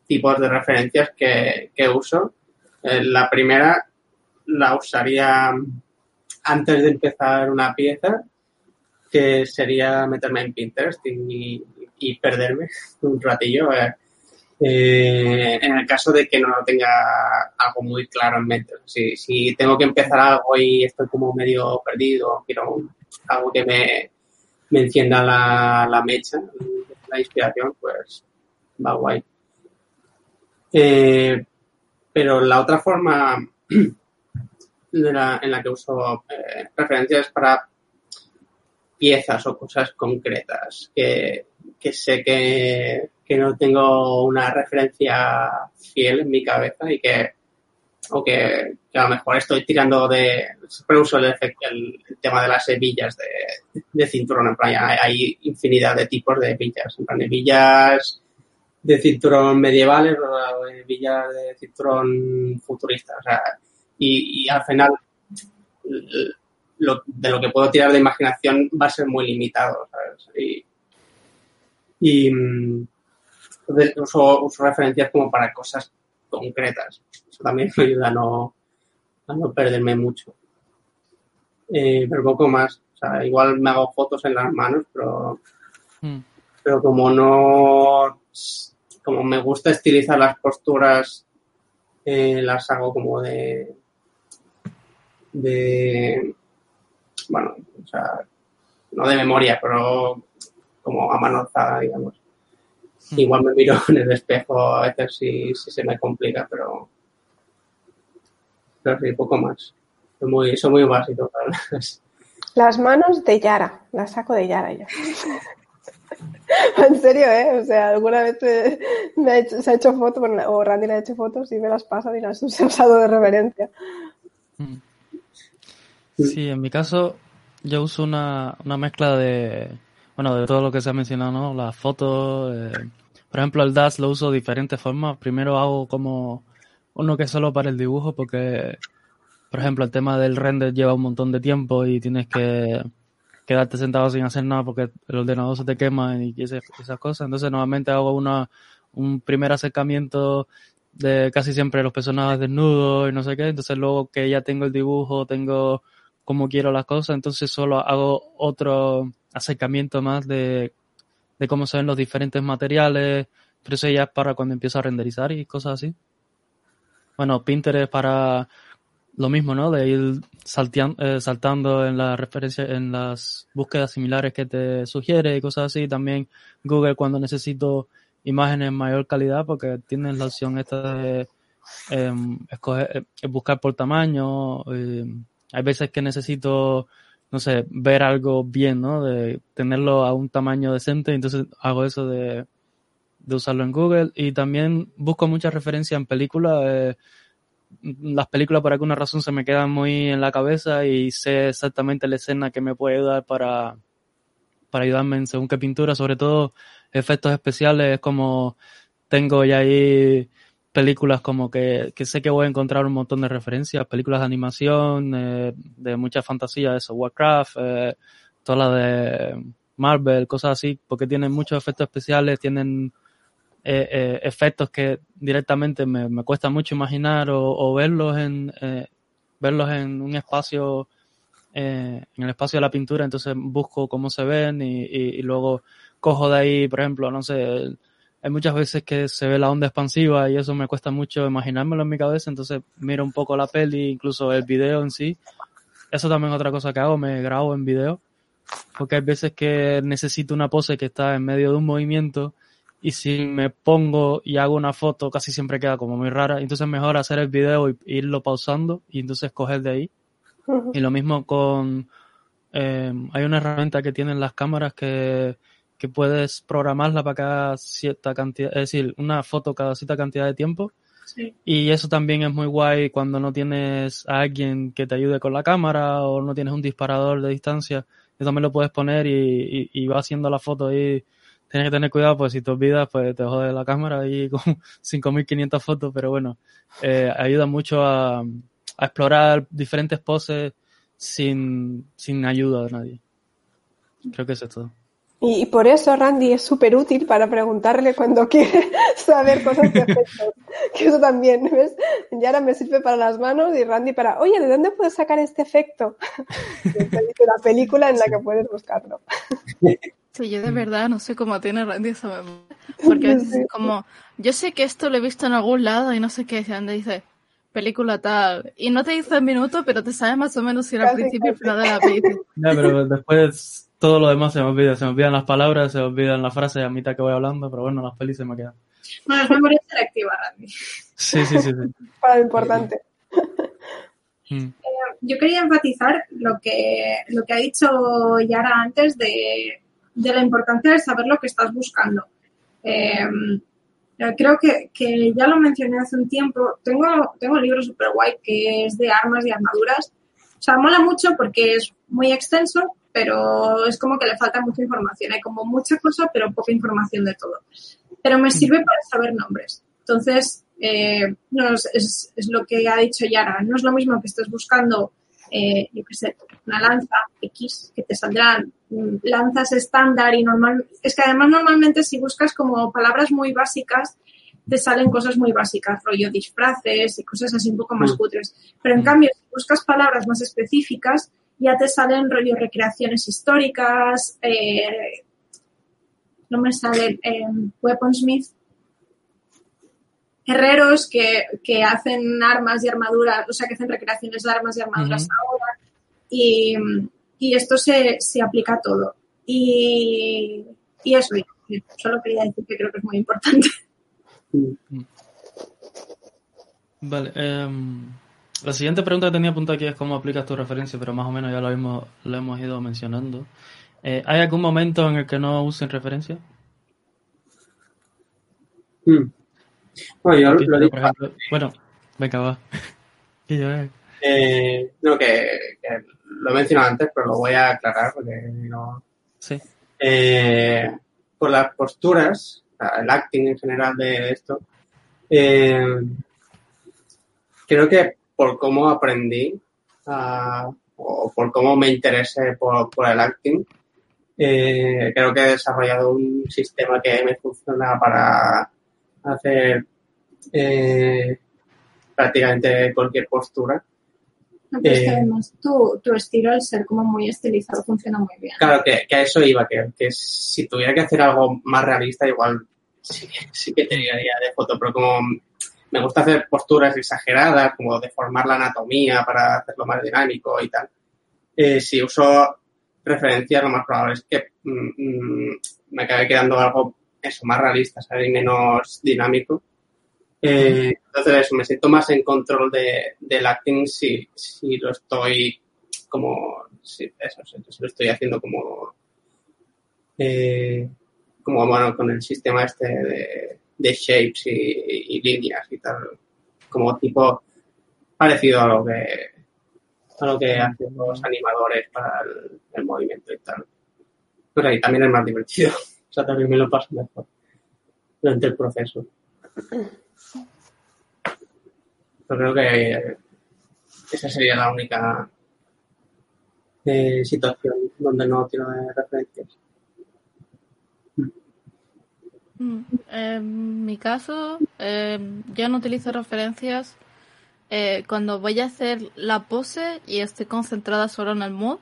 tipos de referencias que, que uso. Eh, la primera la usaría antes de empezar una pieza, que sería meterme en Pinterest y, y perderme un ratillo. eh, en el caso de que no tenga algo muy claro en mente. Si, si tengo que empezar algo y estoy como medio perdido, quiero algo que me, me encienda la, la mecha, la inspiración, pues va guay. Eh, pero la otra forma (clears throat) de la, en la que uso eh, referencias para piezas o cosas concretas que, que sé que, que, no tengo una referencia fiel en mi cabeza y que o que, a lo mejor estoy tirando de siempre uso el, el, el tema de las hebillas de, de cinturón en plan hay, infinidad de tipos de hebillas en plan hebillas de cinturón medievales o hebillas de cinturón futurista o sea y, y al final lo, de lo que puedo tirar de imaginación va a ser muy limitado, ¿sabes? Y, y entonces uso, uso, referencias como para cosas concretas. Eso también me ayuda a no, a no perderme mucho. Eh, pero poco más. O sea, igual me hago fotos en las manos, pero, mm. pero como no, como me gusta estilizar las posturas, eh, las hago como de, de, bueno, o sea, no de memoria, pero como a mano alzada, digamos. Hmm. Igual me miro (laughs) en el espejo a veces si, si se me complica, pero, pero sí, poco más. Soy muy, soy muy básico. (laughs) Las manos de Yara, las saco de Yara yo. (laughs) en serio, ¿eh? O sea, alguna vez me ha hecho, se ha hecho fotos, o Randy le ha hecho fotos y me las pasa y las he usado de reverencia. Hmm. Sí, en mi caso yo uso una, una mezcla de, bueno, de todo lo que se ha mencionado, ¿no? Las fotos, eh, por ejemplo, el DAS lo uso de diferentes formas. Primero hago como uno que es solo para el dibujo porque, por ejemplo, el tema del render lleva un montón de tiempo y tienes que quedarte sentado sin hacer nada porque el ordenador se te quema y esas, cosas. Entonces, normalmente hago una, un primer acercamiento de casi siempre los personajes desnudos y no sé qué. Entonces, luego que ya tengo el dibujo, tengo como quiero las cosas, entonces solo hago otro acercamiento más de, de cómo se ven los diferentes materiales, pero eso ya es para cuando empiezo a renderizar y cosas así. Bueno, Pinterest para lo mismo, ¿no? De ir salteando, eh, saltando en la referencia, en las búsquedas similares que te sugiere y cosas así. También Google cuando necesito imágenes en mayor calidad porque tienen la opción esta de eh, escoger, buscar por tamaño, eh, hay veces que necesito, no sé, ver algo bien, ¿no? De tenerlo a un tamaño decente, entonces hago eso de, de usarlo en Google y también busco muchas referencias en películas. Eh, las películas por alguna razón se me quedan muy en la cabeza y sé exactamente la escena que me puede ayudar para, para ayudarme en según qué pintura, sobre todo efectos especiales, como tengo ya ahí películas como que, que sé que voy a encontrar un montón de referencias, películas de animación, eh, de mucha fantasía, eso, Warcraft, eh, todas las de Marvel, cosas así, porque tienen muchos efectos especiales, tienen eh, eh efectos que directamente me, me, cuesta mucho imaginar o, o verlos en eh, verlos en un espacio en el espacio de la pintura, entonces busco cómo se ven y, luego cojo de ahí, por ejemplo, no sé, hay muchas veces que se ve la onda expansiva y eso me cuesta mucho imaginármelo en mi cabeza, entonces miro un poco la peli, incluso el video en sí. Eso también es otra cosa que hago, me grabo en video, porque hay veces que necesito una pose que está en medio de un movimiento y si me pongo y hago una foto casi siempre queda como muy rara, entonces es mejor hacer el video y irlo pausando y entonces coger de ahí. Y lo mismo con, eh, hay una herramienta que tienen las cámaras que que puedes programarla para cada cierta cantidad, es decir, una foto cada cierta cantidad de tiempo. Sí. Y eso también es muy guay cuando no tienes a alguien que te ayude con la cámara o no tienes un disparador de distancia. Eso también lo puedes poner y, y, y va haciendo la foto ahí. Tienes que tener cuidado, pues si te olvidas, pues te jode la cámara ahí (laughs) con 5.500 fotos, pero bueno, eh, ayuda mucho a, a explorar diferentes poses sin, sin ayuda de nadie. Creo que eso es todo. Y, y, por eso Randy es súper útil para preguntarle cuando (laughs) quiere saber cosas de efectos. que eso también, ¿ves? Yara me sirve para las manos y Randy para, oye, ¿de dónde puedes sacar este efecto? (laughs) de la película en la que puedes buscarlo. Sí, yo de verdad no sé cómo tiene Randy esa memoria. Porque es como, yo sé que esto lo he visto en algún lado y no sé qué, y Randy dice, película tal. Y no te dice el minuto, pero te sabe más o menos si era al principio o final de la película. (laughs) Ya, pero después todo lo demás se me olvida. Se me olvidan las palabras, se me olvidan las frases a mitad que voy hablando, pero bueno, las pelis se me quedan. Bueno, es memoria selectiva, Randy. Sí, sí, sí. sí. (laughs) Para lo importante. (laughs) Mm. Yo quería enfatizar lo que, lo que ha dicho Yara antes de, de la importancia de saber lo que estás buscando. Eh, creo que, que ya lo mencioné hace un tiempo. Tengo, tengo un libro super guay que es de armas y armaduras. O sea, mola mucho porque es muy extenso, pero es como que le falta mucha información. Hay como mucha cosa, pero poca información de todo. Pero me sirve para saber nombres. Entonces, eh, no, es, es, es lo que ha dicho Yara. No es lo mismo que estés buscando, eh, yo qué sé, una lanza X, que te saldrán mm, lanzas estándar y normal. Es que además normalmente si buscas como palabras muy básicas, te salen cosas muy básicas, rollo disfraces y cosas así un poco más Mm. cutres. Pero en cambio, si buscas palabras más específicas, ya te salen rollo recreaciones históricas, eh, no me salen eh, weaponsmith, herreros que, que hacen armas y armaduras, o sea, que hacen recreaciones de armas y armaduras ahora. Y, y esto se, se aplica a todo. Y, y eso, solo quería decir que creo que es muy importante. Vale. em, la siguiente pregunta que tenía apuntada aquí es cómo aplicas tu referencia, pero más o menos ya lo hemos, lo hemos ido mencionando. Eh, ¿Hay algún momento en el que no usen referencia? Mm. Bueno, yo Aquí, lo he por ejemplo, bueno, venga, va. (laughs) Y yo, eh, Eh, no, que, que lo he mencionado antes, pero lo voy a aclarar porque no. sí. Eh, por las posturas, el acting en general de esto, eh, creo que por cómo aprendí a- o por cómo me interesé por, por el acting, eh, creo que he desarrollado un sistema que me funciona para hacer eh, prácticamente cualquier postura. Pero es que Eh. además tu, tu estilo, al ser como muy estilizado, funciona muy bien. Claro, que, que a eso iba, que, que si tuviera que hacer algo más realista, igual sí, que- sí que te diría de foto, pero como me gusta hacer posturas exageradas, como deformar la anatomía para hacerlo más dinámico y tal, eh, si uso referencias, lo más probable es que mm, mm, me acabe quedando algo eso, más realista, ¿sabes? Y menos dinámico. Eh, entonces, me siento más en control de, del acting si, si lo estoy como, si, eso, si lo estoy haciendo como, eh, como bueno, con el sistema este de, de shapes y, líneas y tal, como tipo parecido a lo que a lo que hacen los animadores para el, movimiento y tal. Pero ahí también es más divertido. (laughs) O sea, también me lo paso mejor durante el proceso. Yo creo que esa sería la única eh, situación donde no tiro de referencias. Mm, En mi caso, eh, yo no utilizo referencias eh, cuando voy a hacer la pose y estoy concentrada solo en el mood,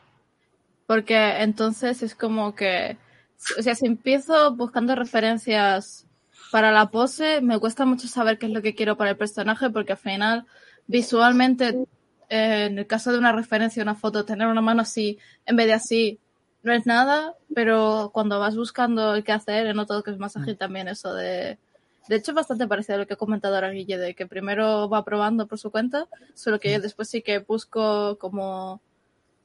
porque entonces es como que, o sea, si empiezo buscando referencias para la pose, me cuesta mucho saber qué es lo que quiero para el personaje, porque al final, visualmente, eh, en el caso de una referencia, una foto, tener una mano así en vez de así, no es nada, pero cuando vas buscando el qué hacer, he notado que es más ágil también eso de... De hecho, es bastante parecido a lo que ha comentado ahora Guille, de que primero va probando por su cuenta, solo que yo después sí que busco como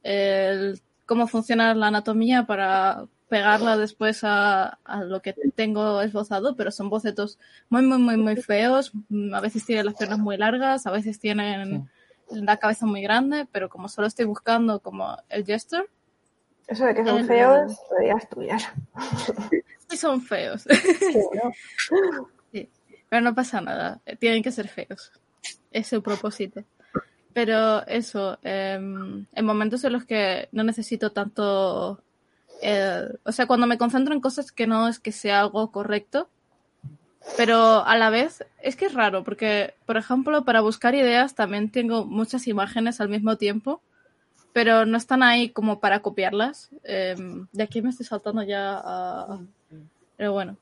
el, cómo funciona la anatomía para pegarla después a, a lo que tengo esbozado, pero son bocetos muy, muy, muy, muy feos. Mm, A veces tienen las piernas muy largas, a veces tienen la cabeza muy grande, pero como solo estoy buscando como el gesture, Eso de que son feos, debería estudiar. sí son feos. Sí, ¿no? Pero no pasa nada, eh, tienen que ser feos. Es su propósito. Pero eso, em, en momentos en los que no necesito tanto... eh, o sea, cuando me concentro en cosas que no es que sea algo correcto, pero a la vez es que es raro, porque, por ejemplo, para buscar ideas también tengo muchas imágenes al mismo tiempo, pero no están ahí como para copiarlas. Em, de aquí me estoy saltando ya a... Pero bueno.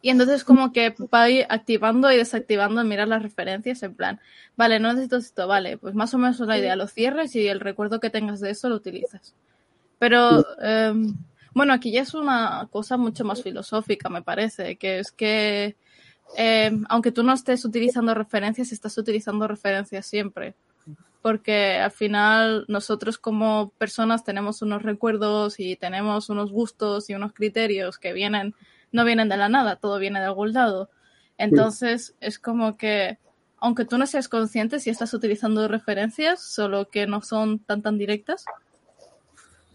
Y entonces como que va activando y desactivando mirar las referencias en plan, vale, no necesito esto, vale, pues más o menos la idea, lo cierres y el recuerdo que tengas de eso lo utilizas. Pero, em, bueno, aquí ya es una cosa mucho más filosófica, me parece, que es que em, aunque tú no estés utilizando referencias, estás utilizando referencias siempre. Porque al final nosotros como personas tenemos unos recuerdos y tenemos unos gustos y unos criterios que vienen no vienen de la nada, todo viene de algún lado. Entonces es como que, aunque tú no seas consciente si estás utilizando referencias, solo que no son tan tan directas.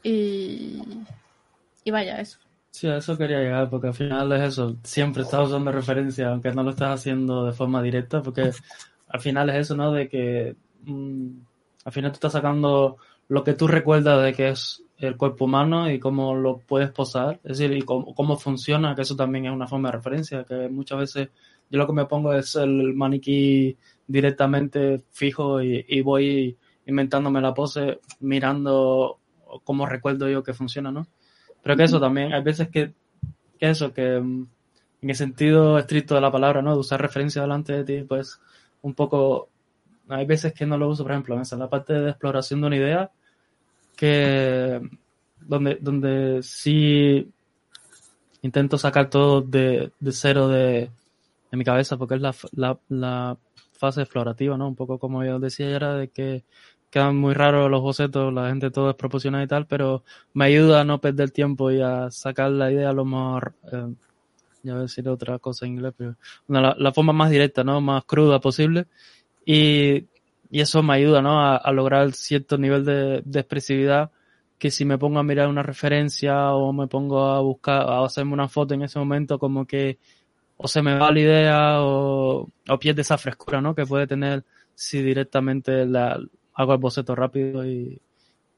Y, y vaya, eso. Sí, a eso quería llegar, porque al final es eso, siempre estás usando referencias, aunque no lo estás haciendo de forma directa, porque al final es eso, ¿no? De que al final tú estás sacando lo que tú recuerdas de que es el cuerpo humano y cómo lo puedes posar, es decir, y cómo, funciona, que eso también es una forma de referencia, que muchas veces yo lo que me pongo es el maniquí directamente fijo y, voy inventándome la pose mirando cómo recuerdo yo que funciona, ¿no? Pero que eso también, hay veces que, que eso, que mm, en el sentido estricto de la palabra, ¿no? De usar referencia delante de ti, pues un poco, hay veces que no lo uso, por ejemplo, en la parte de exploración de una idea, que donde, donde sí intento sacar todo de, de cero de, de, mi cabeza, porque es la, la, la, fase explorativa, ¿no? Un poco como yo decía era de que quedan muy raros los bocetos, la gente todo es y tal, pero me ayuda a no perder tiempo y a sacar la idea lo mejor, eh, ya voy a decir otra cosa en inglés, pero la, forma más directa, ¿no? Más cruda posible. Y y eso me ayuda, ¿no? A, lograr cierto nivel de, expresividad que si me pongo a mirar una referencia o me pongo a buscar, a hacerme una foto en ese momento, como que o se me va la idea o, pierde esa frescura, ¿no? Que puede tener si directamente la, hago el boceto rápido y,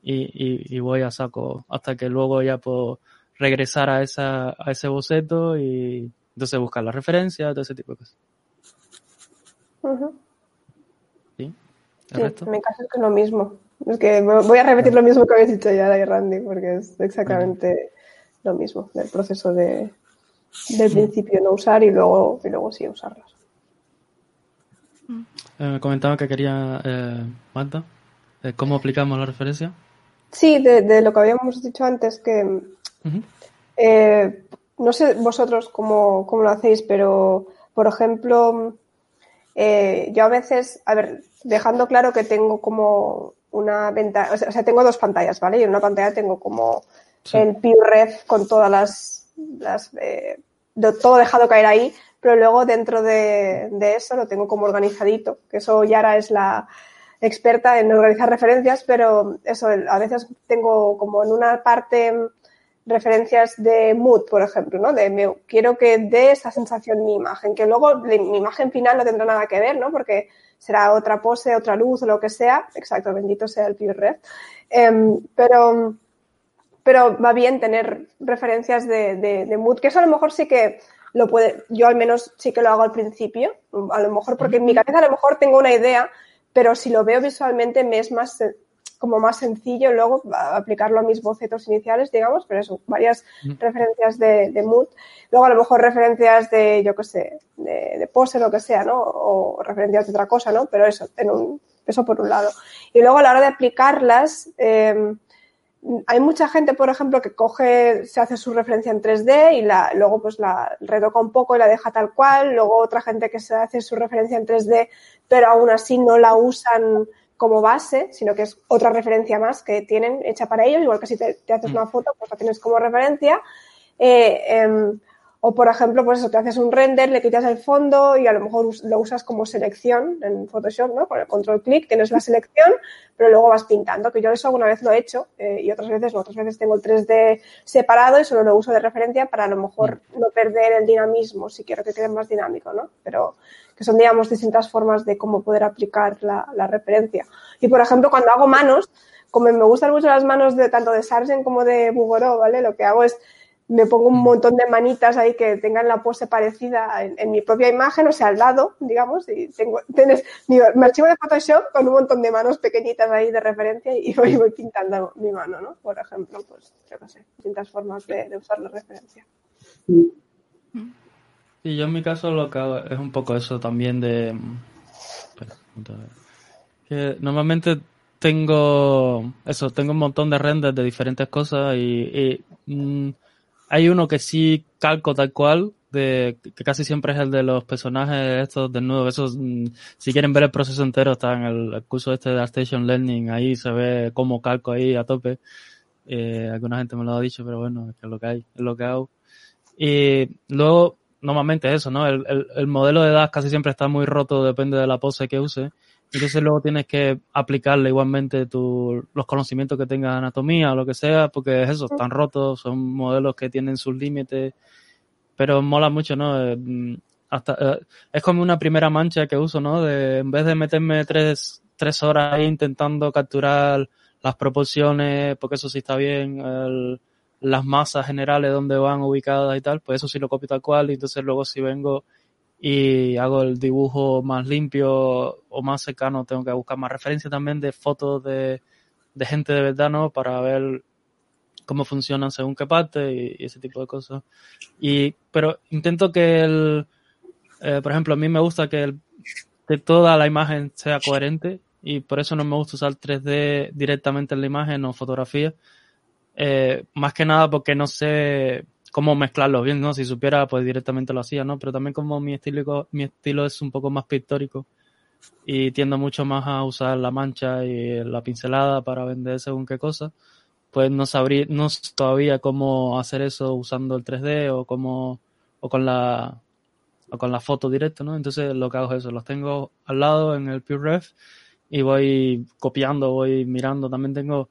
y, y, voy a saco hasta que luego ya puedo regresar a esa, a ese boceto y entonces buscar la referencia, todo ese tipo de cosas. Sí, en mi caso es que es lo mismo. Es que voy a repetir lo mismo que habéis dicho ya Randy, porque es exactamente lo mismo, del proceso de, del principio no usar y luego, y luego sí usarlos. Eh, me comentaba que quería, eh, Marta, eh, ¿cómo aplicamos la referencia? Sí, de, lo que habíamos dicho antes, que eh, no sé vosotros cómo, cómo, lo hacéis, pero por ejemplo, yo a veces, a ver, dejando claro que tengo como una ventana, o sea, tengo dos pantallas, ¿vale? Y en una pantalla tengo como el PureRef con todas las, las eh, todo dejado caer ahí, pero luego dentro de, de, eso lo tengo como organizadito, que eso Yara es la experta en organizar referencias, pero eso, a veces tengo como en una parte referencias de mood, por ejemplo, ¿no? De me, quiero que dé esta sensación mi imagen, que luego mi imagen final no tendrá nada que ver, ¿no? Porque será otra pose, otra luz o lo que sea. Exacto, bendito sea el Pure Red. Em, pero, pero va bien tener referencias de, de, mood, que eso a lo mejor sí que lo puede, yo al menos sí que lo hago al principio, a lo mejor porque en mi cabeza a lo mejor tengo una idea, pero si lo veo visualmente me es más como más sencillo luego aplicarlo a mis bocetos iniciales, digamos, pero eso, varias referencias de, de, mood. Luego a lo mejor referencias de, yo qué sé, de, de, pose, lo que sea, ¿no? O referencias de otra cosa, ¿no? Pero eso, en un, eso por un lado. Y luego a la hora de aplicarlas, eh, hay mucha gente, por ejemplo, que coge, se hace su referencia en 3D y la, luego pues la retoca un poco y la deja tal cual. Luego otra gente que se hace su referencia en 3D, pero aún así no la usan como base, sino que es otra referencia más que tienen hecha para ellos, igual que si te, haces una foto, pues la tienes como referencia. Eh, em, o, por ejemplo, pues eso, te haces un render, le quitas el fondo y a lo mejor lo usas como selección en Photoshop, ¿no? Con el control clic tienes la (laughs) selección, pero luego vas pintando, que yo eso alguna vez lo he hecho eh, y otras veces no. Otras veces tengo el 3D separado y solo lo uso de referencia para a lo mejor no perder el dinamismo, si quiero que quede más dinámico, ¿no? Pero que son, digamos, distintas formas de cómo poder aplicar la, la referencia. Y, por ejemplo, cuando hago manos, como me gustan mucho las manos de tanto de Sargent como de Bugoró, ¿vale? Lo que hago es me pongo un montón de manitas ahí que tengan la pose parecida en, mi propia imagen, o sea, al lado, digamos, y tengo, tienes mi, archivo de Photoshop con un montón de manos pequeñitas ahí de referencia y voy, voy pintando mi mano, ¿no? Por ejemplo, pues, yo no sé, distintas formas de, usar la referencia. Y yo en mi caso lo que hago es un poco eso también de... Espera, que normalmente tengo eso, tengo un montón de renders de diferentes cosas y, mm, hay uno que sí calco tal cual, de, que casi siempre es el de los personajes estos de nuevo. Esos, mm, si quieren ver el proceso entero, está en el, curso este de Station Learning, ahí se ve cómo calco ahí a tope. Eh, alguna gente me lo ha dicho, pero bueno, es lo que hay, es lo que hago. Y luego, normalmente eso, ¿no? El, el, el modelo de edad casi siempre está muy roto, depende de la pose que use. Entonces luego tienes que aplicarle igualmente tu, los conocimientos que tengas de anatomía o lo que sea, porque es eso, están rotos, son modelos que tienen sus límites, pero mola mucho, ¿no? Eh, hasta, eh, es como una primera mancha que uso, ¿no? De, en vez de meterme tres, tres horas ahí intentando capturar las proporciones, porque eso sí está bien, el, las masas generales donde van ubicadas y tal, pues eso sí lo copio tal cual, y entonces luego si vengo y hago el dibujo más limpio o más cercano, tengo que buscar más referencias también de fotos de, de gente de verdad, ¿no? Para ver cómo funcionan según qué parte y, ese tipo de cosas. Y, pero intento que el, eh, por ejemplo, a mí me gusta que, el, que toda la imagen sea coherente y por eso no me gusta usar 3D directamente en la imagen o fotografía. Eh, más que nada porque no sé cómo mezclarlo bien, ¿no? Si supiera, pues directamente lo hacía, ¿no? Pero también como mi estilo, mi estilo es un poco más pictórico y tiendo mucho más a usar la mancha y la pincelada para vender según qué cosa, pues no sabría, no sé todavía cómo hacer eso usando el 3D o cómo, o con la, o con la foto directa, ¿no? Entonces lo que hago es eso, los tengo al lado en el PureRef y voy copiando, voy mirando, también tengo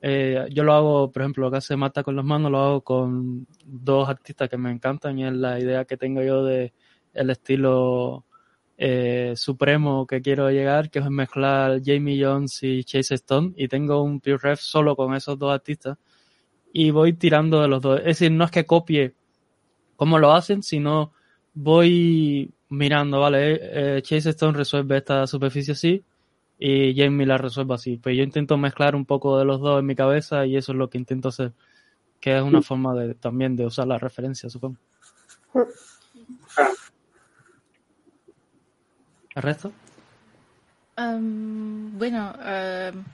eh, yo lo hago, por ejemplo, lo que hace Mata con las manos, lo hago con dos artistas que me encantan y es la idea que tengo yo de el estilo eh, supremo que quiero llegar, que es mezclar Jamie Jones y Chase Stone y tengo un pure ref solo con esos dos artistas y voy tirando de los dos. Es decir, no es que copie cómo lo hacen, sino voy mirando, vale, eh, Chase Stone resuelve esta superficie así, y Jamie la resuelve así. Pues yo intento mezclar un poco de los dos en mi cabeza y eso es lo que intento hacer, que es una forma de también de usar la referencia, supongo. ¿El resto? Um, bueno, um,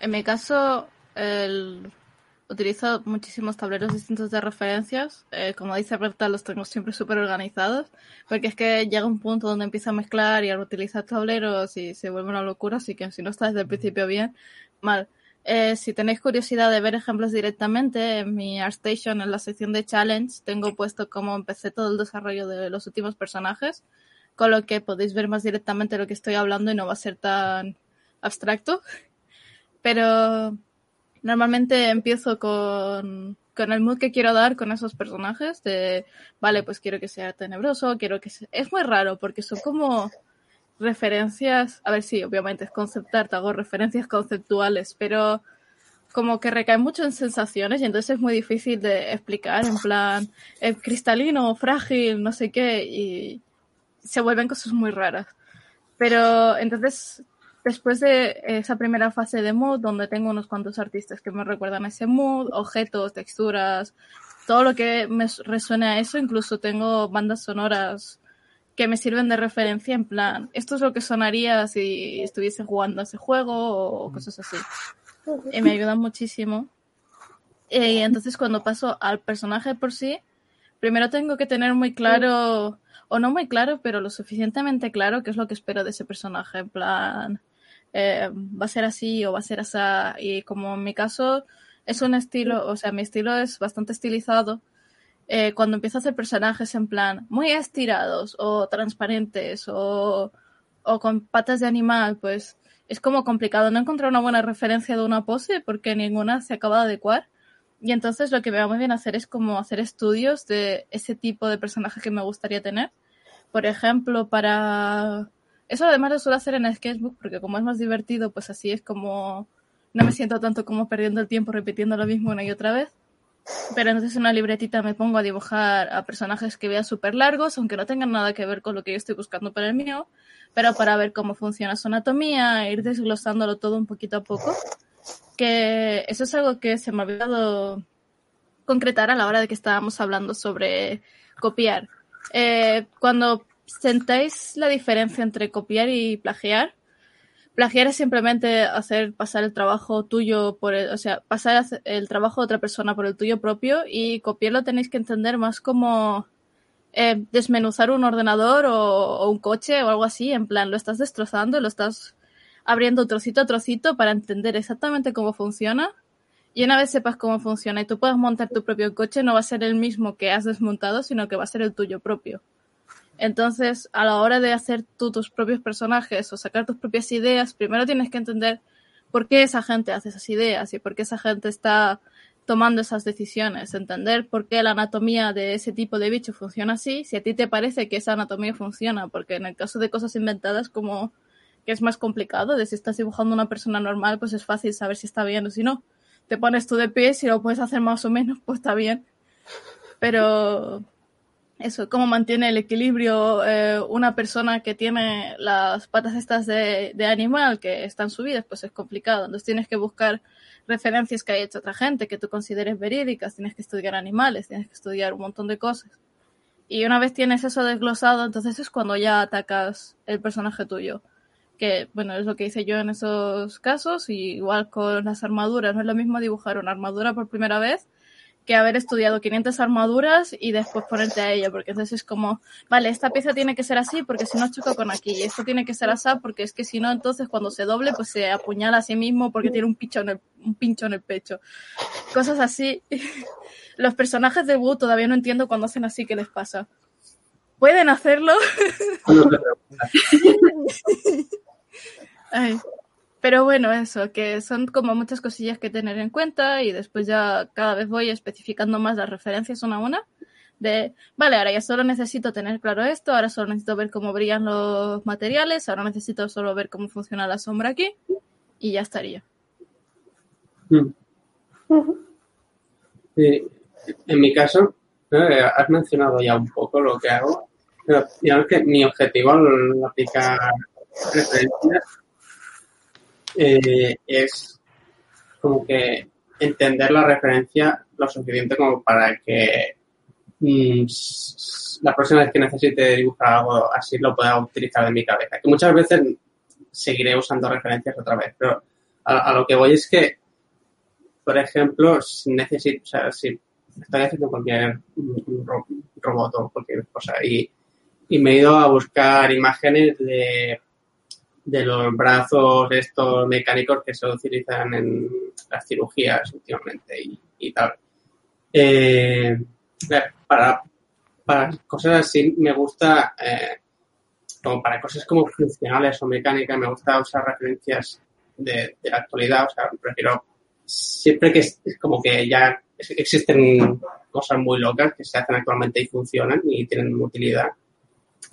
en mi caso, el, utilizo muchísimos tableros distintos de referencias. Eh, como dice Berta, los tengo siempre súper organizados, porque es que llega un punto donde empieza a mezclar y a utilizar tableros y se vuelve una locura, así que si no está desde el principio bien, mal. Eh, si tenéis curiosidad de ver ejemplos directamente, en mi ArtStation, en la sección de Challenge, tengo puesto cómo empecé todo el desarrollo de los últimos personajes, con lo que podéis ver más directamente lo que estoy hablando y no va a ser tan abstracto. (laughs) Pero Normalmente empiezo con, con el mood que quiero dar con esos personajes de, vale, pues quiero que sea tenebroso, quiero que sea... Es muy raro porque son como referencias, a ver, sí, obviamente es conceptar, te hago referencias conceptuales, pero como que recae mucho en sensaciones y entonces es muy difícil de explicar en plan cristalino, frágil, no sé qué, y se vuelven cosas muy raras. Pero entonces Después de esa primera fase de mood, donde tengo unos cuantos artistas que me recuerdan a ese mood, objetos, texturas, todo lo que me resuene a eso, incluso tengo bandas sonoras que me sirven de referencia en plan, esto es lo que sonaría si estuviese jugando ese juego o cosas así. Y me ayudan muchísimo. Y entonces cuando paso al personaje por sí, primero tengo que tener muy claro, o no muy claro, pero lo suficientemente claro qué es lo que espero de ese personaje. En plan, eh, va a ser así o va a ser así. Y como en mi caso es un estilo, o sea, mi estilo es bastante estilizado. Eh, cuando empiezo a hacer personajes en plan muy estirados o transparentes o, o con patas de animal, pues es como complicado no encontrar una buena referencia de una pose porque ninguna se acaba de adecuar. Y entonces lo que me va muy bien hacer es como hacer estudios de ese tipo de personaje que me gustaría tener. Por ejemplo, para eso además lo suelo hacer en Sketchbook porque como es más divertido, pues así es como no me siento tanto como perdiendo el tiempo repitiendo lo mismo una y otra vez. Pero entonces en una libretita me pongo a dibujar a personajes que vea súper largos, aunque no tengan nada que ver con lo que yo estoy buscando para el mío, pero para ver cómo funciona su anatomía, ir desglosándolo todo un poquito a poco. Que eso es algo que se me ha olvidado concretar a la hora de que estábamos hablando sobre copiar eh, cuando sentáis la diferencia entre copiar y plagiar, plagiar es simplemente hacer pasar el trabajo tuyo por el, o sea, pasar el trabajo de otra persona por el tuyo propio y copiarlo tenéis que entender más como eh, desmenuzar un ordenador o, o, un coche o algo así, en plan, lo estás destrozando, lo estás abriendo trocito a trocito para entender exactamente cómo funciona. Y una vez sepas cómo funciona y tú puedas montar tu propio coche, no va a ser el mismo que has desmontado, sino que va a ser el tuyo propio. Entonces, a la hora de hacer tú tus propios personajes o sacar tus propias ideas, primero tienes que entender por qué esa gente hace esas ideas y por qué esa gente está tomando esas decisiones, entender por qué la anatomía de ese tipo de bicho funciona así, si a ti te parece que esa anatomía funciona, porque en el caso de cosas inventadas como que es más complicado, de si estás dibujando una persona normal, pues es fácil saber si está bien o si no. Te pones tú de pie, si lo puedes hacer más o menos, pues está bien. Pero eso, cómo mantiene el equilibrio eh, una persona que tiene las patas estas de, de, animal que están subidas, pues es complicado. Entonces tienes que buscar referencias que haya hecho otra gente que tú consideres verídicas, tienes que estudiar animales, tienes que estudiar un montón de cosas. Y una vez tienes eso desglosado, entonces es cuando ya atacas el personaje tuyo que bueno, es lo que hice yo en esos casos, y igual con las armaduras, no es lo mismo dibujar una armadura por primera vez que haber estudiado 500 armaduras y después ponerte a ella, porque entonces es como, vale, esta pieza tiene que ser así porque si no choca con aquí, y esto tiene que ser así porque es que si no, entonces cuando se doble, pues se apuñala a sí mismo porque tiene un pincho en el, un pincho en el pecho. Cosas así. (laughs) Los personajes de Wu todavía no entiendo cuando hacen así qué les pasa. ¿Pueden hacerlo? (laughs) Ay. Pero bueno, eso, que son como muchas cosillas que tener en cuenta y después ya cada vez voy especificando más las referencias una a una. De, vale, ahora ya solo necesito tener claro esto, ahora solo necesito ver cómo brillan los materiales, ahora necesito solo ver cómo funciona la sombra aquí y ya estaría. Mm. Sí, en mi caso, eh, has mencionado ya un poco lo que hago, pero mi objetivo al aplicar referencias eh, es como que entender la referencia lo suficiente como para que mm, la próxima vez que necesite dibujar algo así lo pueda utilizar de mi cabeza. Que muchas veces seguiré usando referencias otra vez, pero a, lo que voy es que, por ejemplo, si necesito, o sea, si estoy haciendo cualquier robot o cualquier cosa y, y me he ido a buscar imágenes de de los brazos estos mecánicos que se utilizan en las cirugías últimamente y, y tal. Eh, para, para cosas así me gusta, eh, como para cosas como funcionales o mecánicas, me gusta usar referencias de, de la actualidad, o sea, prefiero siempre que es como que ya existen cosas muy locas que se hacen actualmente y funcionan y tienen utilidad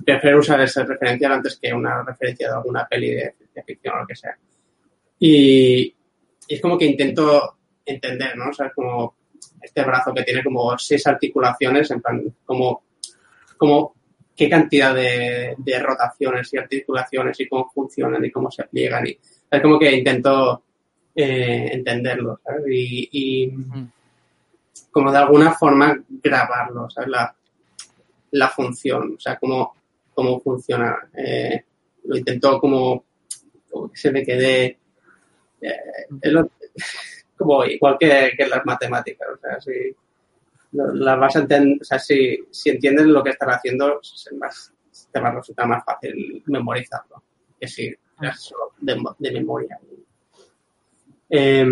prefiero usar esa referencia antes que una referencia de alguna peli de ciencia ficción o lo que sea. Y, es como que intento entender, ¿no? O sea, como este brazo que tiene como seis articulaciones, en plan, como, como qué cantidad de, de rotaciones y articulaciones y cómo funcionan y cómo se pliegan. Y, es como que intento eh, entenderlo, ¿sabes? Y, y mm. como de alguna forma grabarlo, ¿sabes? La, la función, o sea, cómo, cómo funciona. Eh, lo intentó como, que se me quede eh, (laughs) como igual que, las matemáticas, o sea, si las vas a entender, o sea, si, si entiendes lo que estás haciendo, más, te va a resultar más fácil memorizarlo que si es solo de, memoria. Eh,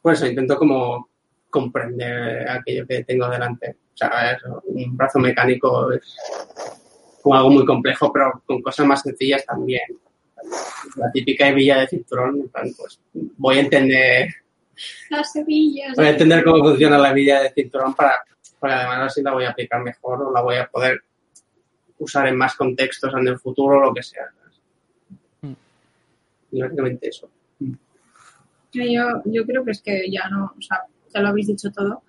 por eso intento como comprender aquello que tengo delante. O sea, un brazo mecánico es como algo muy complejo, pero con cosas más sencillas también. La típica hebilla de cinturón, pues voy a entender. Las hebillas. Voy a entender cómo funciona la hebilla de cinturón para, para además así la voy a aplicar mejor o la voy a poder usar en más contextos en el futuro o lo que sea. Mm. Y básicamente eso. Yo, yo creo que es que ya no, o sea, ya lo habéis dicho todo.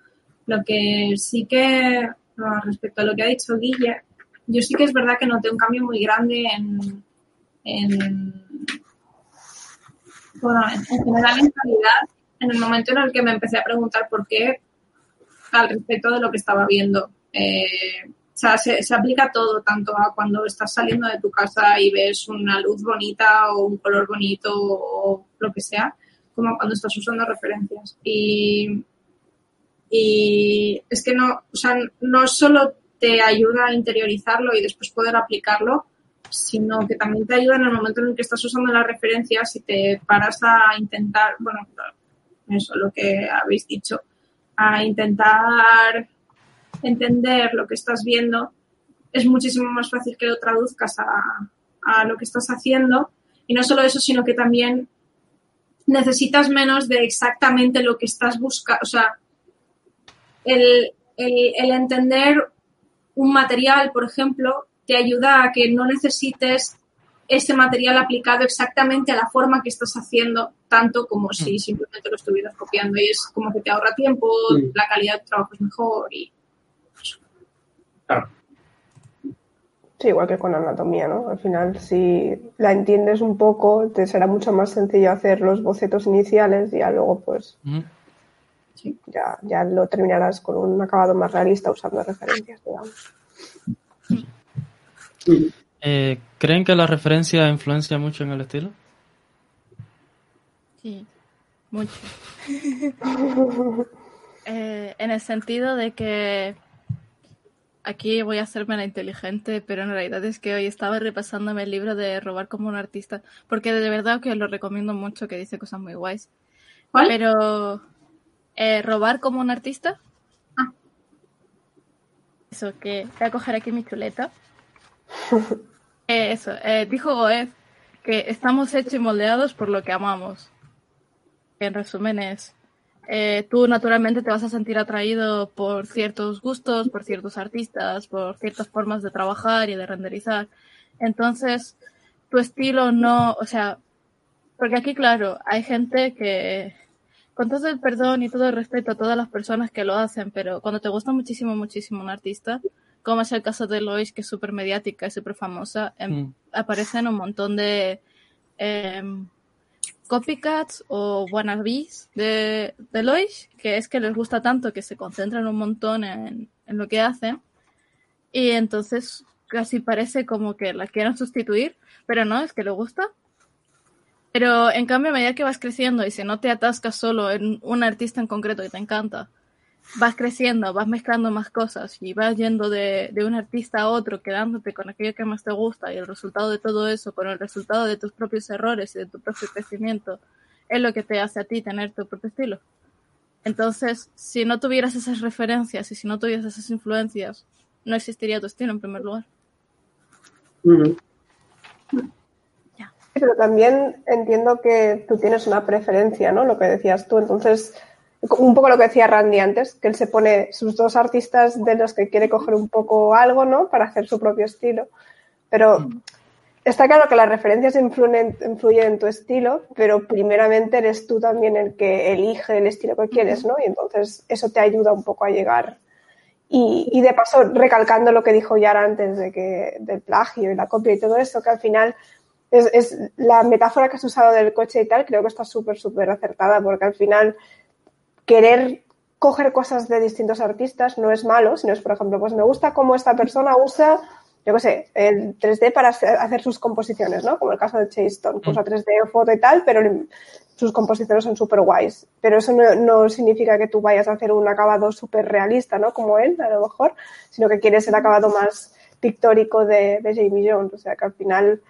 Lo que sí que, respecto a lo que ha dicho Guille, yo sí que es verdad que noté un cambio muy grande en, en bueno, en, general en calidad, en el momento en el que me empecé a preguntar por qué al respecto de lo que estaba viendo. Eh, sea, se, se aplica todo, tanto a cuando estás saliendo de tu casa y ves una luz bonita o un color bonito o lo que sea, como cuando estás usando referencias. Y, y es que no, o sea, no solo te ayuda a interiorizarlo y después poder aplicarlo, sino que también te ayuda en el momento en el que estás usando las referencias y te paras a intentar, bueno, eso lo que habéis dicho, a intentar entender lo que estás viendo, es muchísimo más fácil que lo traduzcas a, lo que estás haciendo. Y no solo eso, sino que también necesitas menos de exactamente lo que estás buscando. O sea, el entender un material, por ejemplo, te ayuda a que no necesites ese material aplicado exactamente a la forma que estás haciendo, tanto como si simplemente lo estuvieras copiando. Y es como que te ahorra tiempo, Mm. la calidad de trabajo es mejor y Claro. Sí, igual que con anatomía, ¿no? Al final, si la entiendes un poco, te será mucho más sencillo hacer los bocetos iniciales y ya luego, pues, Ujú. ya, ya lo terminarás con un acabado más realista usando referencias, digamos. Eh, ¿Creen que la referencia influencia mucho en el estilo? Sí, mucho. (laughs) Eh, en el sentido de que aquí voy a hacerme la inteligente, pero en realidad es que hoy estaba repasándome el libro de Robar como un artista, porque de verdad que lo recomiendo mucho, que dice cosas muy guays. ¿Cuál? Pero eh, Robar como un artista. Ah. Eso, que voy a coger aquí mi chuleta. (laughs) Eh, eso, eh, dijo Goethe que estamos hechos y moldeados por lo que amamos. En resumen es, tú naturalmente te vas a sentir atraído por ciertos gustos, por ciertos artistas, por ciertas formas de trabajar y de renderizar. Entonces, tu estilo no, o sea, porque aquí, claro, hay gente que, con todo el perdón y todo el respeto a todas las personas que lo hacen, pero cuando te gusta muchísimo, muchísimo un artista, como es el caso de Lois, que es súper mediática y súper famosa, em, Mm. aparecen un montón de em, copycats o wannabes de, de Lois, que es que les gusta tanto que se concentran un montón en, en lo que hacen y entonces casi parece como que la quieren sustituir, pero no, es que le gusta. Pero en cambio, a medida que vas creciendo y si no te atascas solo en un artista en concreto que te encanta, vas creciendo, vas mezclando más cosas y vas yendo de, de un artista a otro, quedándote con aquello que más te gusta y el resultado de todo eso, con el resultado de tus propios errores y de tu propio crecimiento, es lo que te hace a ti tener tu propio estilo. Entonces, si no tuvieras esas referencias y si no tuvieras esas influencias, no existiría tu estilo en primer lugar. Ujú. Pero también entiendo que tú tienes una preferencia, ¿no? Lo que decías tú. Entonces, un poco lo que decía Randy antes, que él se pone sus dos artistas de los que quiere coger un poco algo, ¿no? Para hacer su propio estilo. Pero está claro que las referencias influyen, influyen en tu estilo, pero primeramente eres tú también el que elige el estilo que quieres, ¿no? Y entonces eso te ayuda un poco a llegar. Y, y de paso, recalcando lo que dijo Yara antes de que, del plagio y la copia y todo eso, que al final es, es la metáfora que has usado del coche y tal, creo que está súper, súper acertada, porque al final querer coger cosas de distintos artistas no es malo, sino es, por ejemplo, pues me gusta cómo esta persona usa, yo qué sé, el 3D para hacer sus composiciones, ¿no? Como el caso de Chase Stone, que usa 3D o foto y tal, pero sus composiciones son súper guays. Pero eso no, no significa que tú vayas a hacer un acabado súper realista, ¿no? Como él, a lo mejor, sino que quieres el acabado más pictórico de, de Jamie Jones. O sea, que al final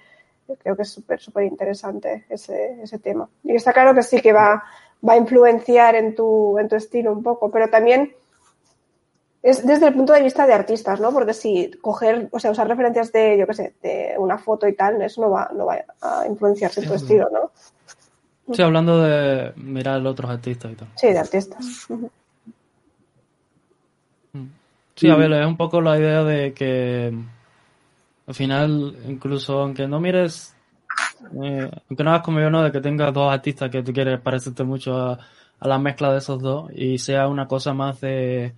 creo que es súper, súper interesante ese, ese tema. Y está claro que sí que va, va a influenciar en tu, en tu estilo un poco, pero también es desde el punto de vista de artistas, ¿no? Porque si coger, o sea, usar referencias de, yo qué sé, de una foto y tal, eso no va, no va a influenciarse en tu estilo, ¿no? Sí, hablando de mirar otros artistas y tal. Sí, de artistas. Sí, a ver, es un poco la idea de que al final, incluso aunque no mires, eh, aunque no hagas como yo, ¿no? De que tengas dos artistas que tú quieres parecerte mucho a, a la mezcla de esos dos y sea una cosa más de,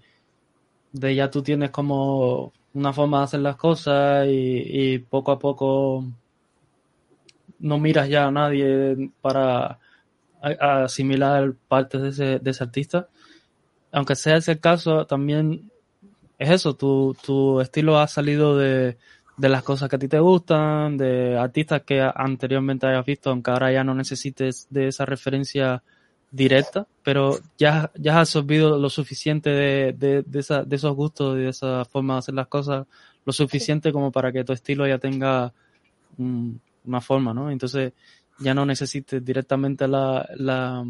de ya tú tienes como una forma de hacer las cosas y, y poco a poco no miras ya a nadie para asimilar partes de ese, de ese artista. Aunque sea ese el caso, también es eso, tu, tu estilo ha salido de, de las cosas que a ti te gustan, de artistas que anteriormente hayas visto, aunque ahora ya no necesites de esa referencia directa, pero ya, ya has absorbido lo suficiente de, de, de, esa, de esos gustos y de esa forma de hacer las cosas, lo suficiente como para que tu estilo ya tenga una forma, ¿no? Entonces ya no necesites directamente la, la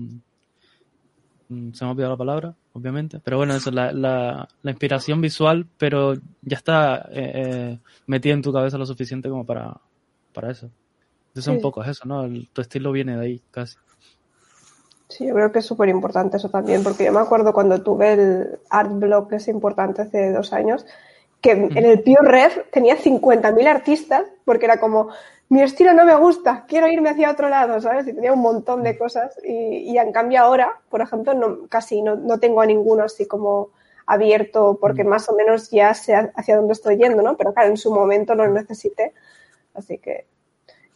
se me ha olvidado la palabra, obviamente, pero bueno, eso, la, la, la inspiración visual, pero ya está eh, eh, metida en tu cabeza lo suficiente como para, para eso. Entonces Sí. un poco es eso, ¿no? El- tu estilo viene de ahí, casi. Sí, yo creo que es súper importante eso también, porque yo me acuerdo cuando tuve el art blog, que es importante hace dos años, que en el Pure Ref tenía 50.000 artistas, porque era como, mi estilo no me gusta, quiero irme hacia otro lado, ¿sabes? Y tenía un montón de cosas. Y, y en cambio ahora, por ejemplo, no, casi no, no tengo a ninguno así como abierto, porque más o menos ya sé hacia dónde estoy yendo, ¿no? Pero claro, en su momento lo necesité. Así que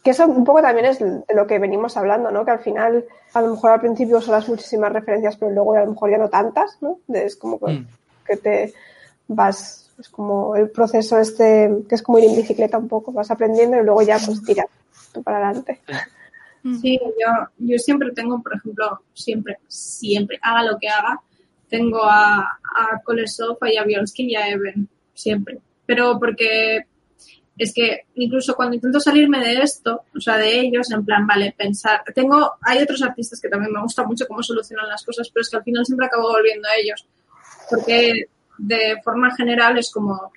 que eso un poco también es de lo que venimos hablando, ¿no? Que al final, a lo mejor al principio usas muchísimas referencias, pero luego a lo mejor ya no tantas, ¿no? Es como que, Mm. que te vas, es como el proceso este, que es como ir en bicicleta un poco, vas aprendiendo y luego ya pues tiras tú para adelante. Sí, yo, yo siempre tengo, por ejemplo, siempre, siempre, haga lo que haga, tengo a, a Kolesov, a Javiolsky y a Eben, siempre. Pero porque es que incluso cuando intento salirme de esto, o sea, de ellos, en plan, vale, pensar, tengo, hay otros artistas que también me gusta mucho cómo solucionan las cosas, pero es que al final siempre acabo volviendo a ellos, porque de forma general es como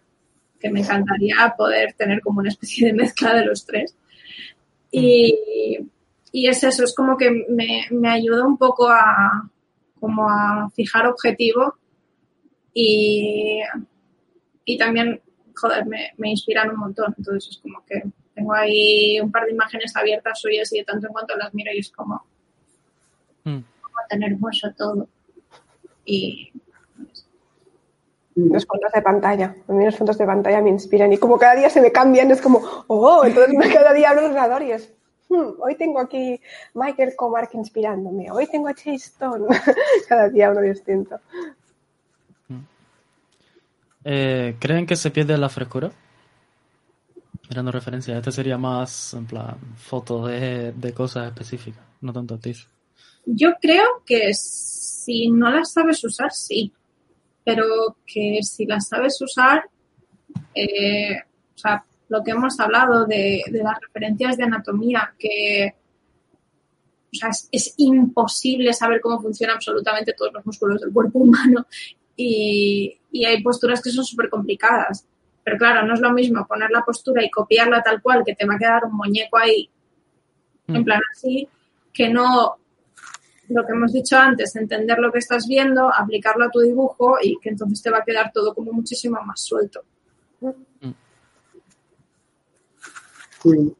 que me encantaría poder tener como una especie de mezcla de los tres. Y, y es eso, es como que me, me ayuda un poco a, como a fijar objetivo y, y también, joder, me, me inspiran un montón. Entonces es como que tengo ahí un par de imágenes abiertas suyas y de tanto en cuanto las miro y es como, Mm. como tan hermoso todo. Y Los fondos de pantalla. A mí los fondos de pantalla me inspiran y como cada día se me cambian, es como, oh, entonces (laughs) cada día abro ordenador y es, "Hmm, hoy tengo aquí Michael Comark inspirándome, hoy tengo a Chase Stone. (laughs) cada día uno distinto. Eh, ¿Creen que se pierde la frescura? Mirando referencias, este sería más en plan fotos de, de cosas específicas, no tanto artistas. yo creo que si no las sabes usar, sí. Pero que si las sabes usar, eh, o sea, lo que hemos hablado de, de las referencias de anatomía, que o sea, es, es imposible saber cómo funcionan absolutamente todos los músculos del cuerpo (laughs) humano y, y hay posturas que son súper complicadas. Pero claro, no es lo mismo poner la postura y copiarla tal cual, que te va a quedar un muñeco ahí, en Mm. plan así, que no lo que hemos dicho antes, entender lo que estás viendo, aplicarlo a tu dibujo y que entonces te va a quedar todo como muchísimo más suelto. Sí.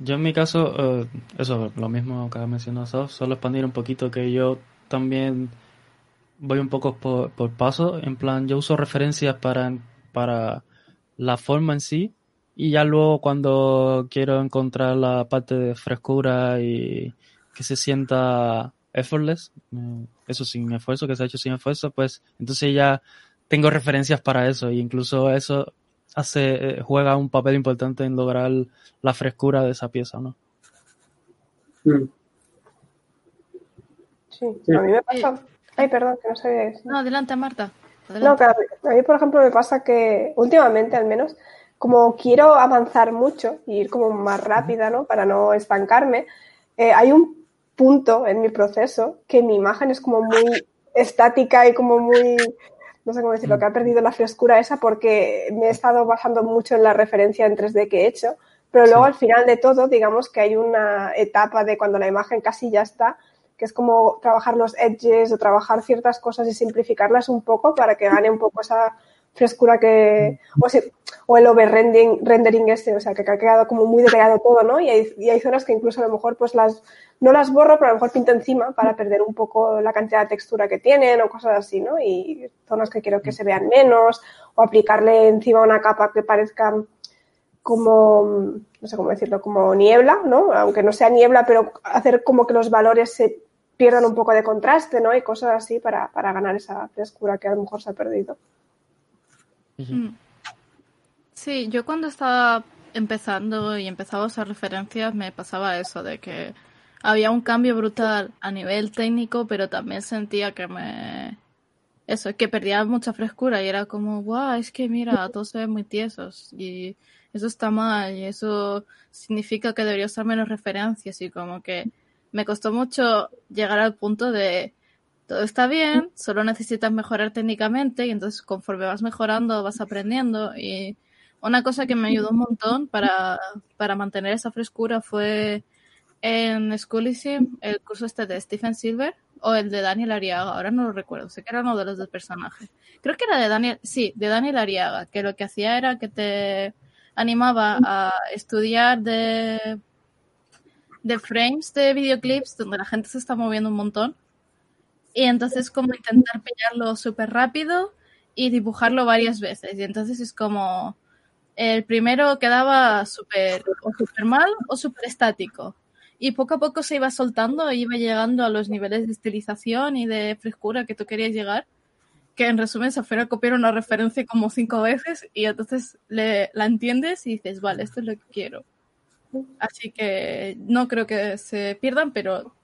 Yo en mi caso, eh, eso, lo mismo que ha mencionado Sof, solo expandir un poquito que yo también voy un poco por, por paso, en plan, yo uso referencias para, para la forma en sí y ya luego cuando quiero encontrar la parte de frescura y que se sienta effortless, eh, eso sin esfuerzo, que se ha hecho sin esfuerzo, pues entonces ya tengo referencias para eso y incluso eso hace, eh, juega un papel importante en lograr la frescura de esa pieza, ¿no? Mm. Sí, Sí. a mí me pasa. Ay, perdón, que no sabía eso. No, adelante, Marta. No, a mí, por ejemplo, me pasa que últimamente, al menos, como quiero avanzar mucho y ir como más rápida, ¿no? Para no estancarme, eh, hay un punto en mi proceso que mi imagen es como muy estática y como muy, no sé cómo decirlo, que ha perdido la frescura esa porque me he estado basando mucho en la referencia en 3D que he hecho, pero luego Sí. al final de todo, digamos que hay una etapa de cuando la imagen casi ya está, que es como trabajar los edges o trabajar ciertas cosas y simplificarlas un poco para que gane un poco esa frescura que o, si- o el overrendering rendering este, o sea, que ha quedado como muy detallado todo, ¿no? Y hay, y hay zonas que incluso a lo mejor pues las no las borro, pero a lo mejor pinto encima para perder un poco la cantidad de textura que tienen o cosas así, ¿no? Y zonas que quiero que se vean menos o aplicarle encima una capa que parezca como, no sé cómo decirlo, como niebla, ¿no? Aunque no sea niebla, pero hacer como que los valores se pierdan un poco de contraste, ¿no? Y cosas así para, para ganar esa frescura que a lo mejor se ha perdido. Mm. Sí, yo cuando estaba empezando y empezaba a usar referencias me pasaba eso de que había un cambio brutal a nivel técnico, pero también sentía que me... Eso, que perdía mucha frescura y era como, guau, es que mira, todos se ven muy tiesos y eso está mal y eso significa que debería usar menos referencias y como que me costó mucho llegar al punto de todo está bien, solo necesitas mejorar técnicamente y entonces conforme vas mejorando vas aprendiendo y una cosa que me ayudó un montón para, para mantener esa frescura fue en Schoolism el curso este de Stephen Silver o el de Daniel Ariaga, ahora no lo recuerdo, sé que era uno de los dos personajes. Creo que era de Daniel, sí, de Daniel Ariaga, que lo que hacía era que te animaba a estudiar de, de frames de videoclips donde la gente se está moviendo un montón y entonces como intentar pillarlo súper rápido y dibujarlo varias veces y entonces es como el primero quedaba súper o súper mal o súper estático. Y poco a poco se iba soltando iba llegando a los niveles de estilización y de frescura que tú querías llegar. Que en resumen se fuera a copiar una referencia como cinco veces y entonces le, la entiendes y dices, vale, esto es lo que quiero. Así que no creo que se pierdan, pero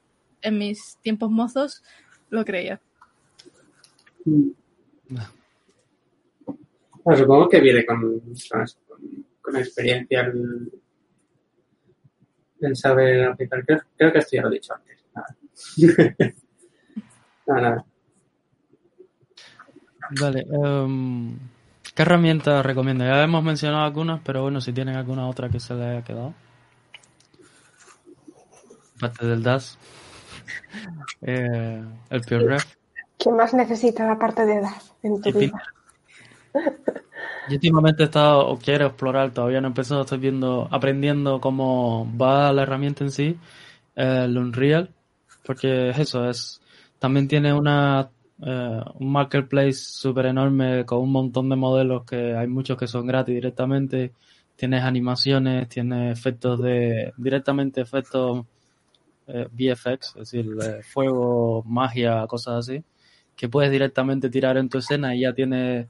en mis tiempos mozos lo creía. Bueno, supongo que viene con, con, con experiencia el, el saber aplicar. Creo, creo, que esto ya lo he dicho antes. Nada. (laughs) nada, nada. Vale. Um, ¿Qué herramientas recomiendo? Ya hemos mencionado algunas, pero bueno, si tienen alguna otra que se les haya quedado. Parte del DAS. Eh, el PureRef. ¿Qué más necesitas aparte de DAS en tu vida? Yo últimamente he estado, o quiero explorar, todavía no he empezado, estoy viendo, aprendiendo cómo va la herramienta en sí, el Unreal, porque es eso, es, también tiene una, eh, un marketplace súper enorme con un montón de modelos que hay muchos que son gratis directamente, tienes animaciones, tienes efectos de, directamente efectos eh, VFX, es decir, de fuego, magia, cosas así, que puedes directamente tirar en tu escena y ya tienes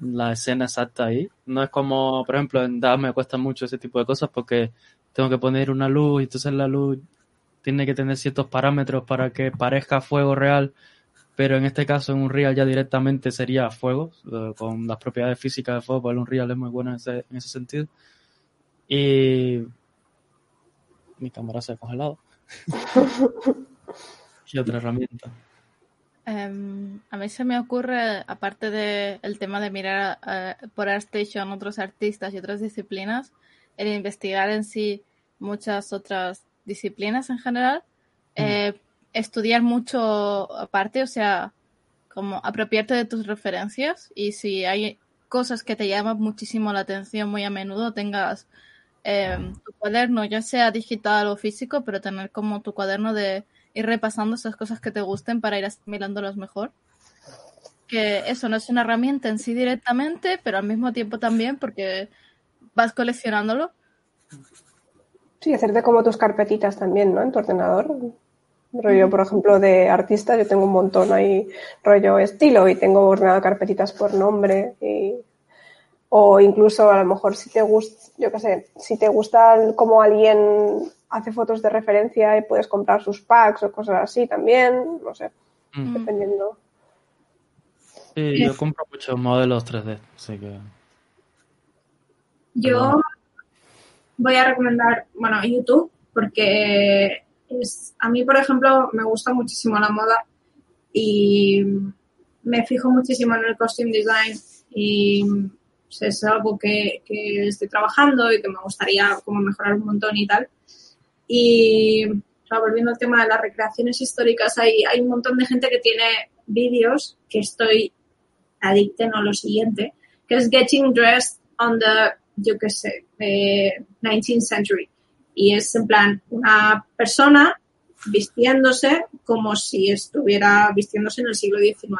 la escena exacta ahí. No es como, por ejemplo, en DAV me cuesta mucho ese tipo de cosas porque tengo que poner una luz y entonces la luz tiene que tener ciertos parámetros para que parezca fuego real, pero en este caso en un real ya directamente sería fuego, eh, con las propiedades físicas de fuego, porque un real es muy bueno en ese sentido. Y mi cámara se ha congelado. (laughs) ¿Qué otra herramienta? Um, a mí se me ocurre, aparte del el tema de mirar uh, por ArtStation otros artistas y otras disciplinas, el investigar en sí muchas otras disciplinas en general, mm. eh, estudiar mucho aparte, o sea, como apropiarte de tus referencias y si hay cosas que te llaman muchísimo la atención muy a menudo, tengas eh, tu cuaderno, ya sea digital o físico, pero tener como tu cuaderno de ir repasando esas cosas que te gusten para ir asimilándolas mejor. Que eso no es una herramienta en sí directamente, pero al mismo tiempo también porque vas coleccionándolo. Sí, hacerte como tus carpetitas también, ¿no? En tu ordenador. Rollo, por ejemplo, de artista, yo tengo un montón ahí, rollo estilo, y tengo ordenado carpetitas por nombre. Y... O incluso a lo mejor si te gusta, yo qué sé, si te gusta como alguien hace fotos de referencia y puedes comprar sus packs o cosas así también, no sé, mm. dependiendo. Sí, yo compro muchos modelos 3D, así que... Yo voy a recomendar, bueno, YouTube, porque es, a mí, por ejemplo, me gusta muchísimo la moda y me fijo muchísimo en el costume design y pues, es algo que, que, estoy trabajando y que me gustaría como mejorar un montón y tal. Y volviendo al tema de las recreaciones históricas, hay, hay un montón de gente que tiene vídeos que estoy adicta a lo siguiente, que es Getting Dressed on the, yo qué sé, 19th century. Y es en plan una persona vistiéndose como si estuviera vistiéndose en el siglo XIX.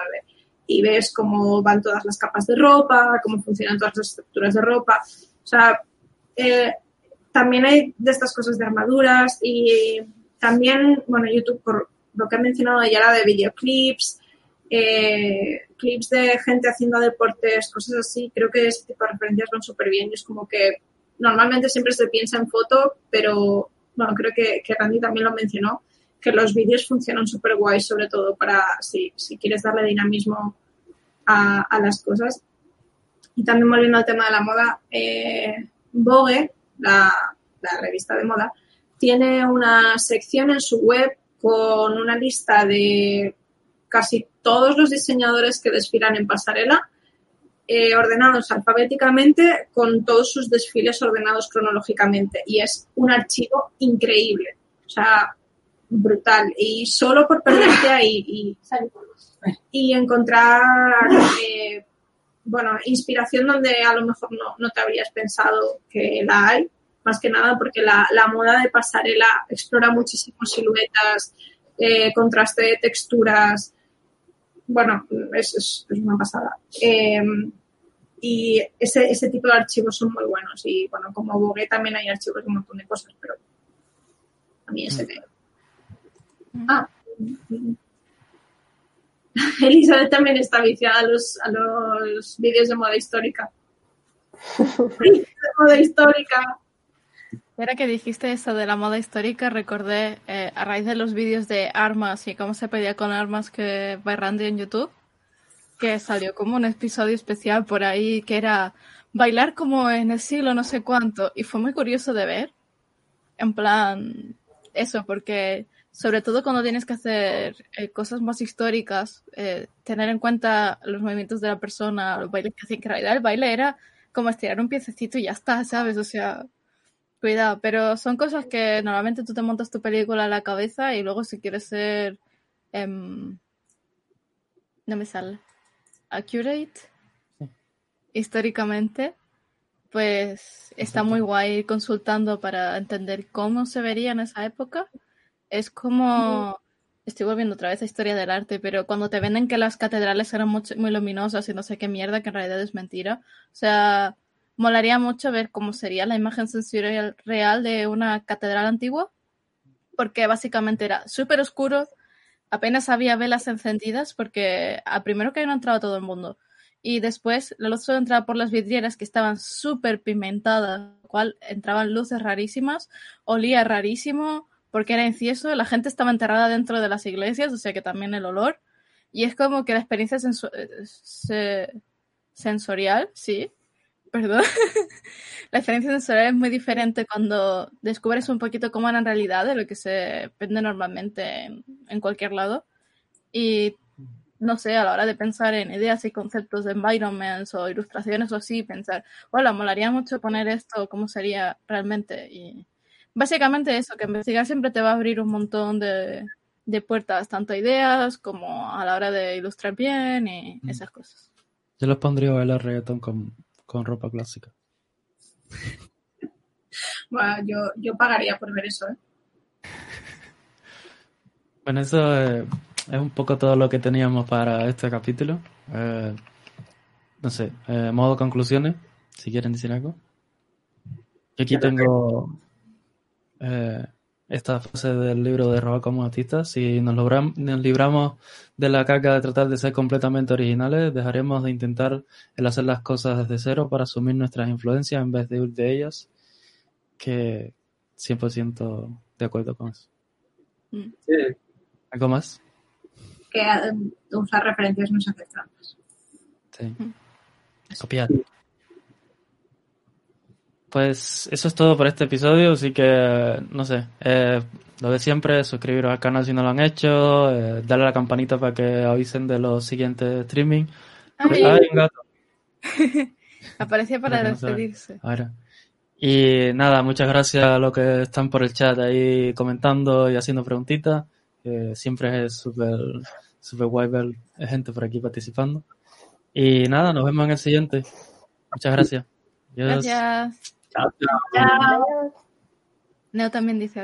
Y ves cómo van todas las capas de ropa, cómo funcionan todas las estructuras de ropa. O sea, eh, también hay de estas cosas de armaduras y también, bueno, YouTube por lo que he mencionado ya era de videoclips, eh, clips de gente haciendo deportes, cosas así. Creo que ese tipo de referencias van súper bien y es como que normalmente siempre se piensa en foto, pero bueno, creo que, que Randy también lo mencionó, que los vídeos funcionan súper guay, sobre todo para si, si quieres darle dinamismo a, a, las cosas. Y también volviendo al tema de la moda, eh, Vogue, la, la revista de moda, tiene una sección en su web con una lista de casi todos los diseñadores que desfilan en pasarela, eh, ordenados alfabéticamente con todos sus desfiles ordenados cronológicamente. Y es un archivo increíble, o sea, brutal. Y solo por perderte ahí y, y encontrar, eh, bueno, inspiración donde a lo mejor no, no, te habrías pensado que la hay, más que nada porque la, la moda de pasarela explora muchísimas siluetas, eh, contraste de texturas, bueno, es, es, es una pasada. Eh, y ese, ese tipo de archivos son muy buenos. Y bueno, como Vogue también hay archivos de un montón de cosas, pero a mí ese me... Ah. (laughs) Elizabeth también está viciada a los, a los vídeos de moda histórica. de (laughs) moda histórica. Ahora que dijiste eso de la moda histórica, recordé eh, a raíz de los vídeos de armas y cómo se pedía con armas que Randy en YouTube, que salió como un episodio especial por ahí que era bailar como en el siglo no sé cuánto y fue muy curioso de ver. En plan, eso, porque sobre todo cuando tienes que hacer eh, cosas más históricas, eh, tener en cuenta los movimientos de la persona, los bailes que hacían, que en realidad el baile era como estirar un piececito y ya está, ¿sabes? O sea, Cuidado, pero son cosas que normalmente tú te montas tu película en la cabeza y luego si quieres ser... Eh, no me sale. Accurate. Sí. Históricamente. Pues está muy guay ir consultando para entender cómo se vería en esa época. Es como... Estoy volviendo otra vez a historia del arte, pero cuando te venden que las catedrales eran muy, muy luminosas y no sé qué mierda, que en realidad es mentira. O sea, molaría mucho ver cómo sería la imagen sensorial real de una catedral antigua, porque básicamente era súper oscuro, apenas había velas encendidas, porque a primero que no entraba todo el mundo, y después la luz solo entraba por las vidrieras que estaban súper pigmentadas, cual entraban luces rarísimas, olía rarísimo, porque era incienso, la gente estaba enterrada dentro de las iglesias, o sea que también el olor, y es como que la experiencia senso se sensorial, sí, (laughs) perdón, la experiencia sensorial es muy diferente cuando descubres un poquito cómo era en realidad de lo que se vende normalmente en, en, cualquier lado. Y no sé, a la hora de pensar en ideas y conceptos de environments o ilustraciones o así, pensar, hola, molaría mucho poner esto, cómo sería realmente. Y básicamente eso, que investigar siempre te va a abrir un montón de, de puertas, tanto a ideas como a la hora de ilustrar bien y mm. esas cosas. Yo los pondría a bailar reggaetón con con ropa clásica. (laughs) bueno, yo, yo pagaría por ver eso, ¿eh? Bueno, eso eh, es un poco todo lo que teníamos para este capítulo. Eh, no sé, eh, modo conclusiones, si quieren decir algo. Yo aquí tengo eh, esta fase del libro de Roba como artistas. Si nos, logramos, nos libramos de la caca de tratar de ser completamente originales, dejaremos de intentar el hacer las cosas desde cero para asumir nuestras influencias en vez de huir de ellas. Que 100% de acuerdo con eso. Sí. ¿Algo más? Que um, usar referencias no se hace trampas. Sí. Copiar. Pues eso es todo por este episodio, así que no sé, eh, lo de siempre, suscribiros al canal si no lo han hecho, eh, darle a la campanita para que avisen de los siguientes streaming. Ay, Ay un gato. (laughs) Aparecía para, despedirse. Ahora. Y nada, muchas gracias a los que están por el chat ahí comentando y haciendo preguntitas. siempre es súper super guay ver gente por aquí participando. Y nada, nos vemos en el siguiente. Muchas gracias. Adiós. Gracias. Chao, chao. Chao. Neo también dice adiós.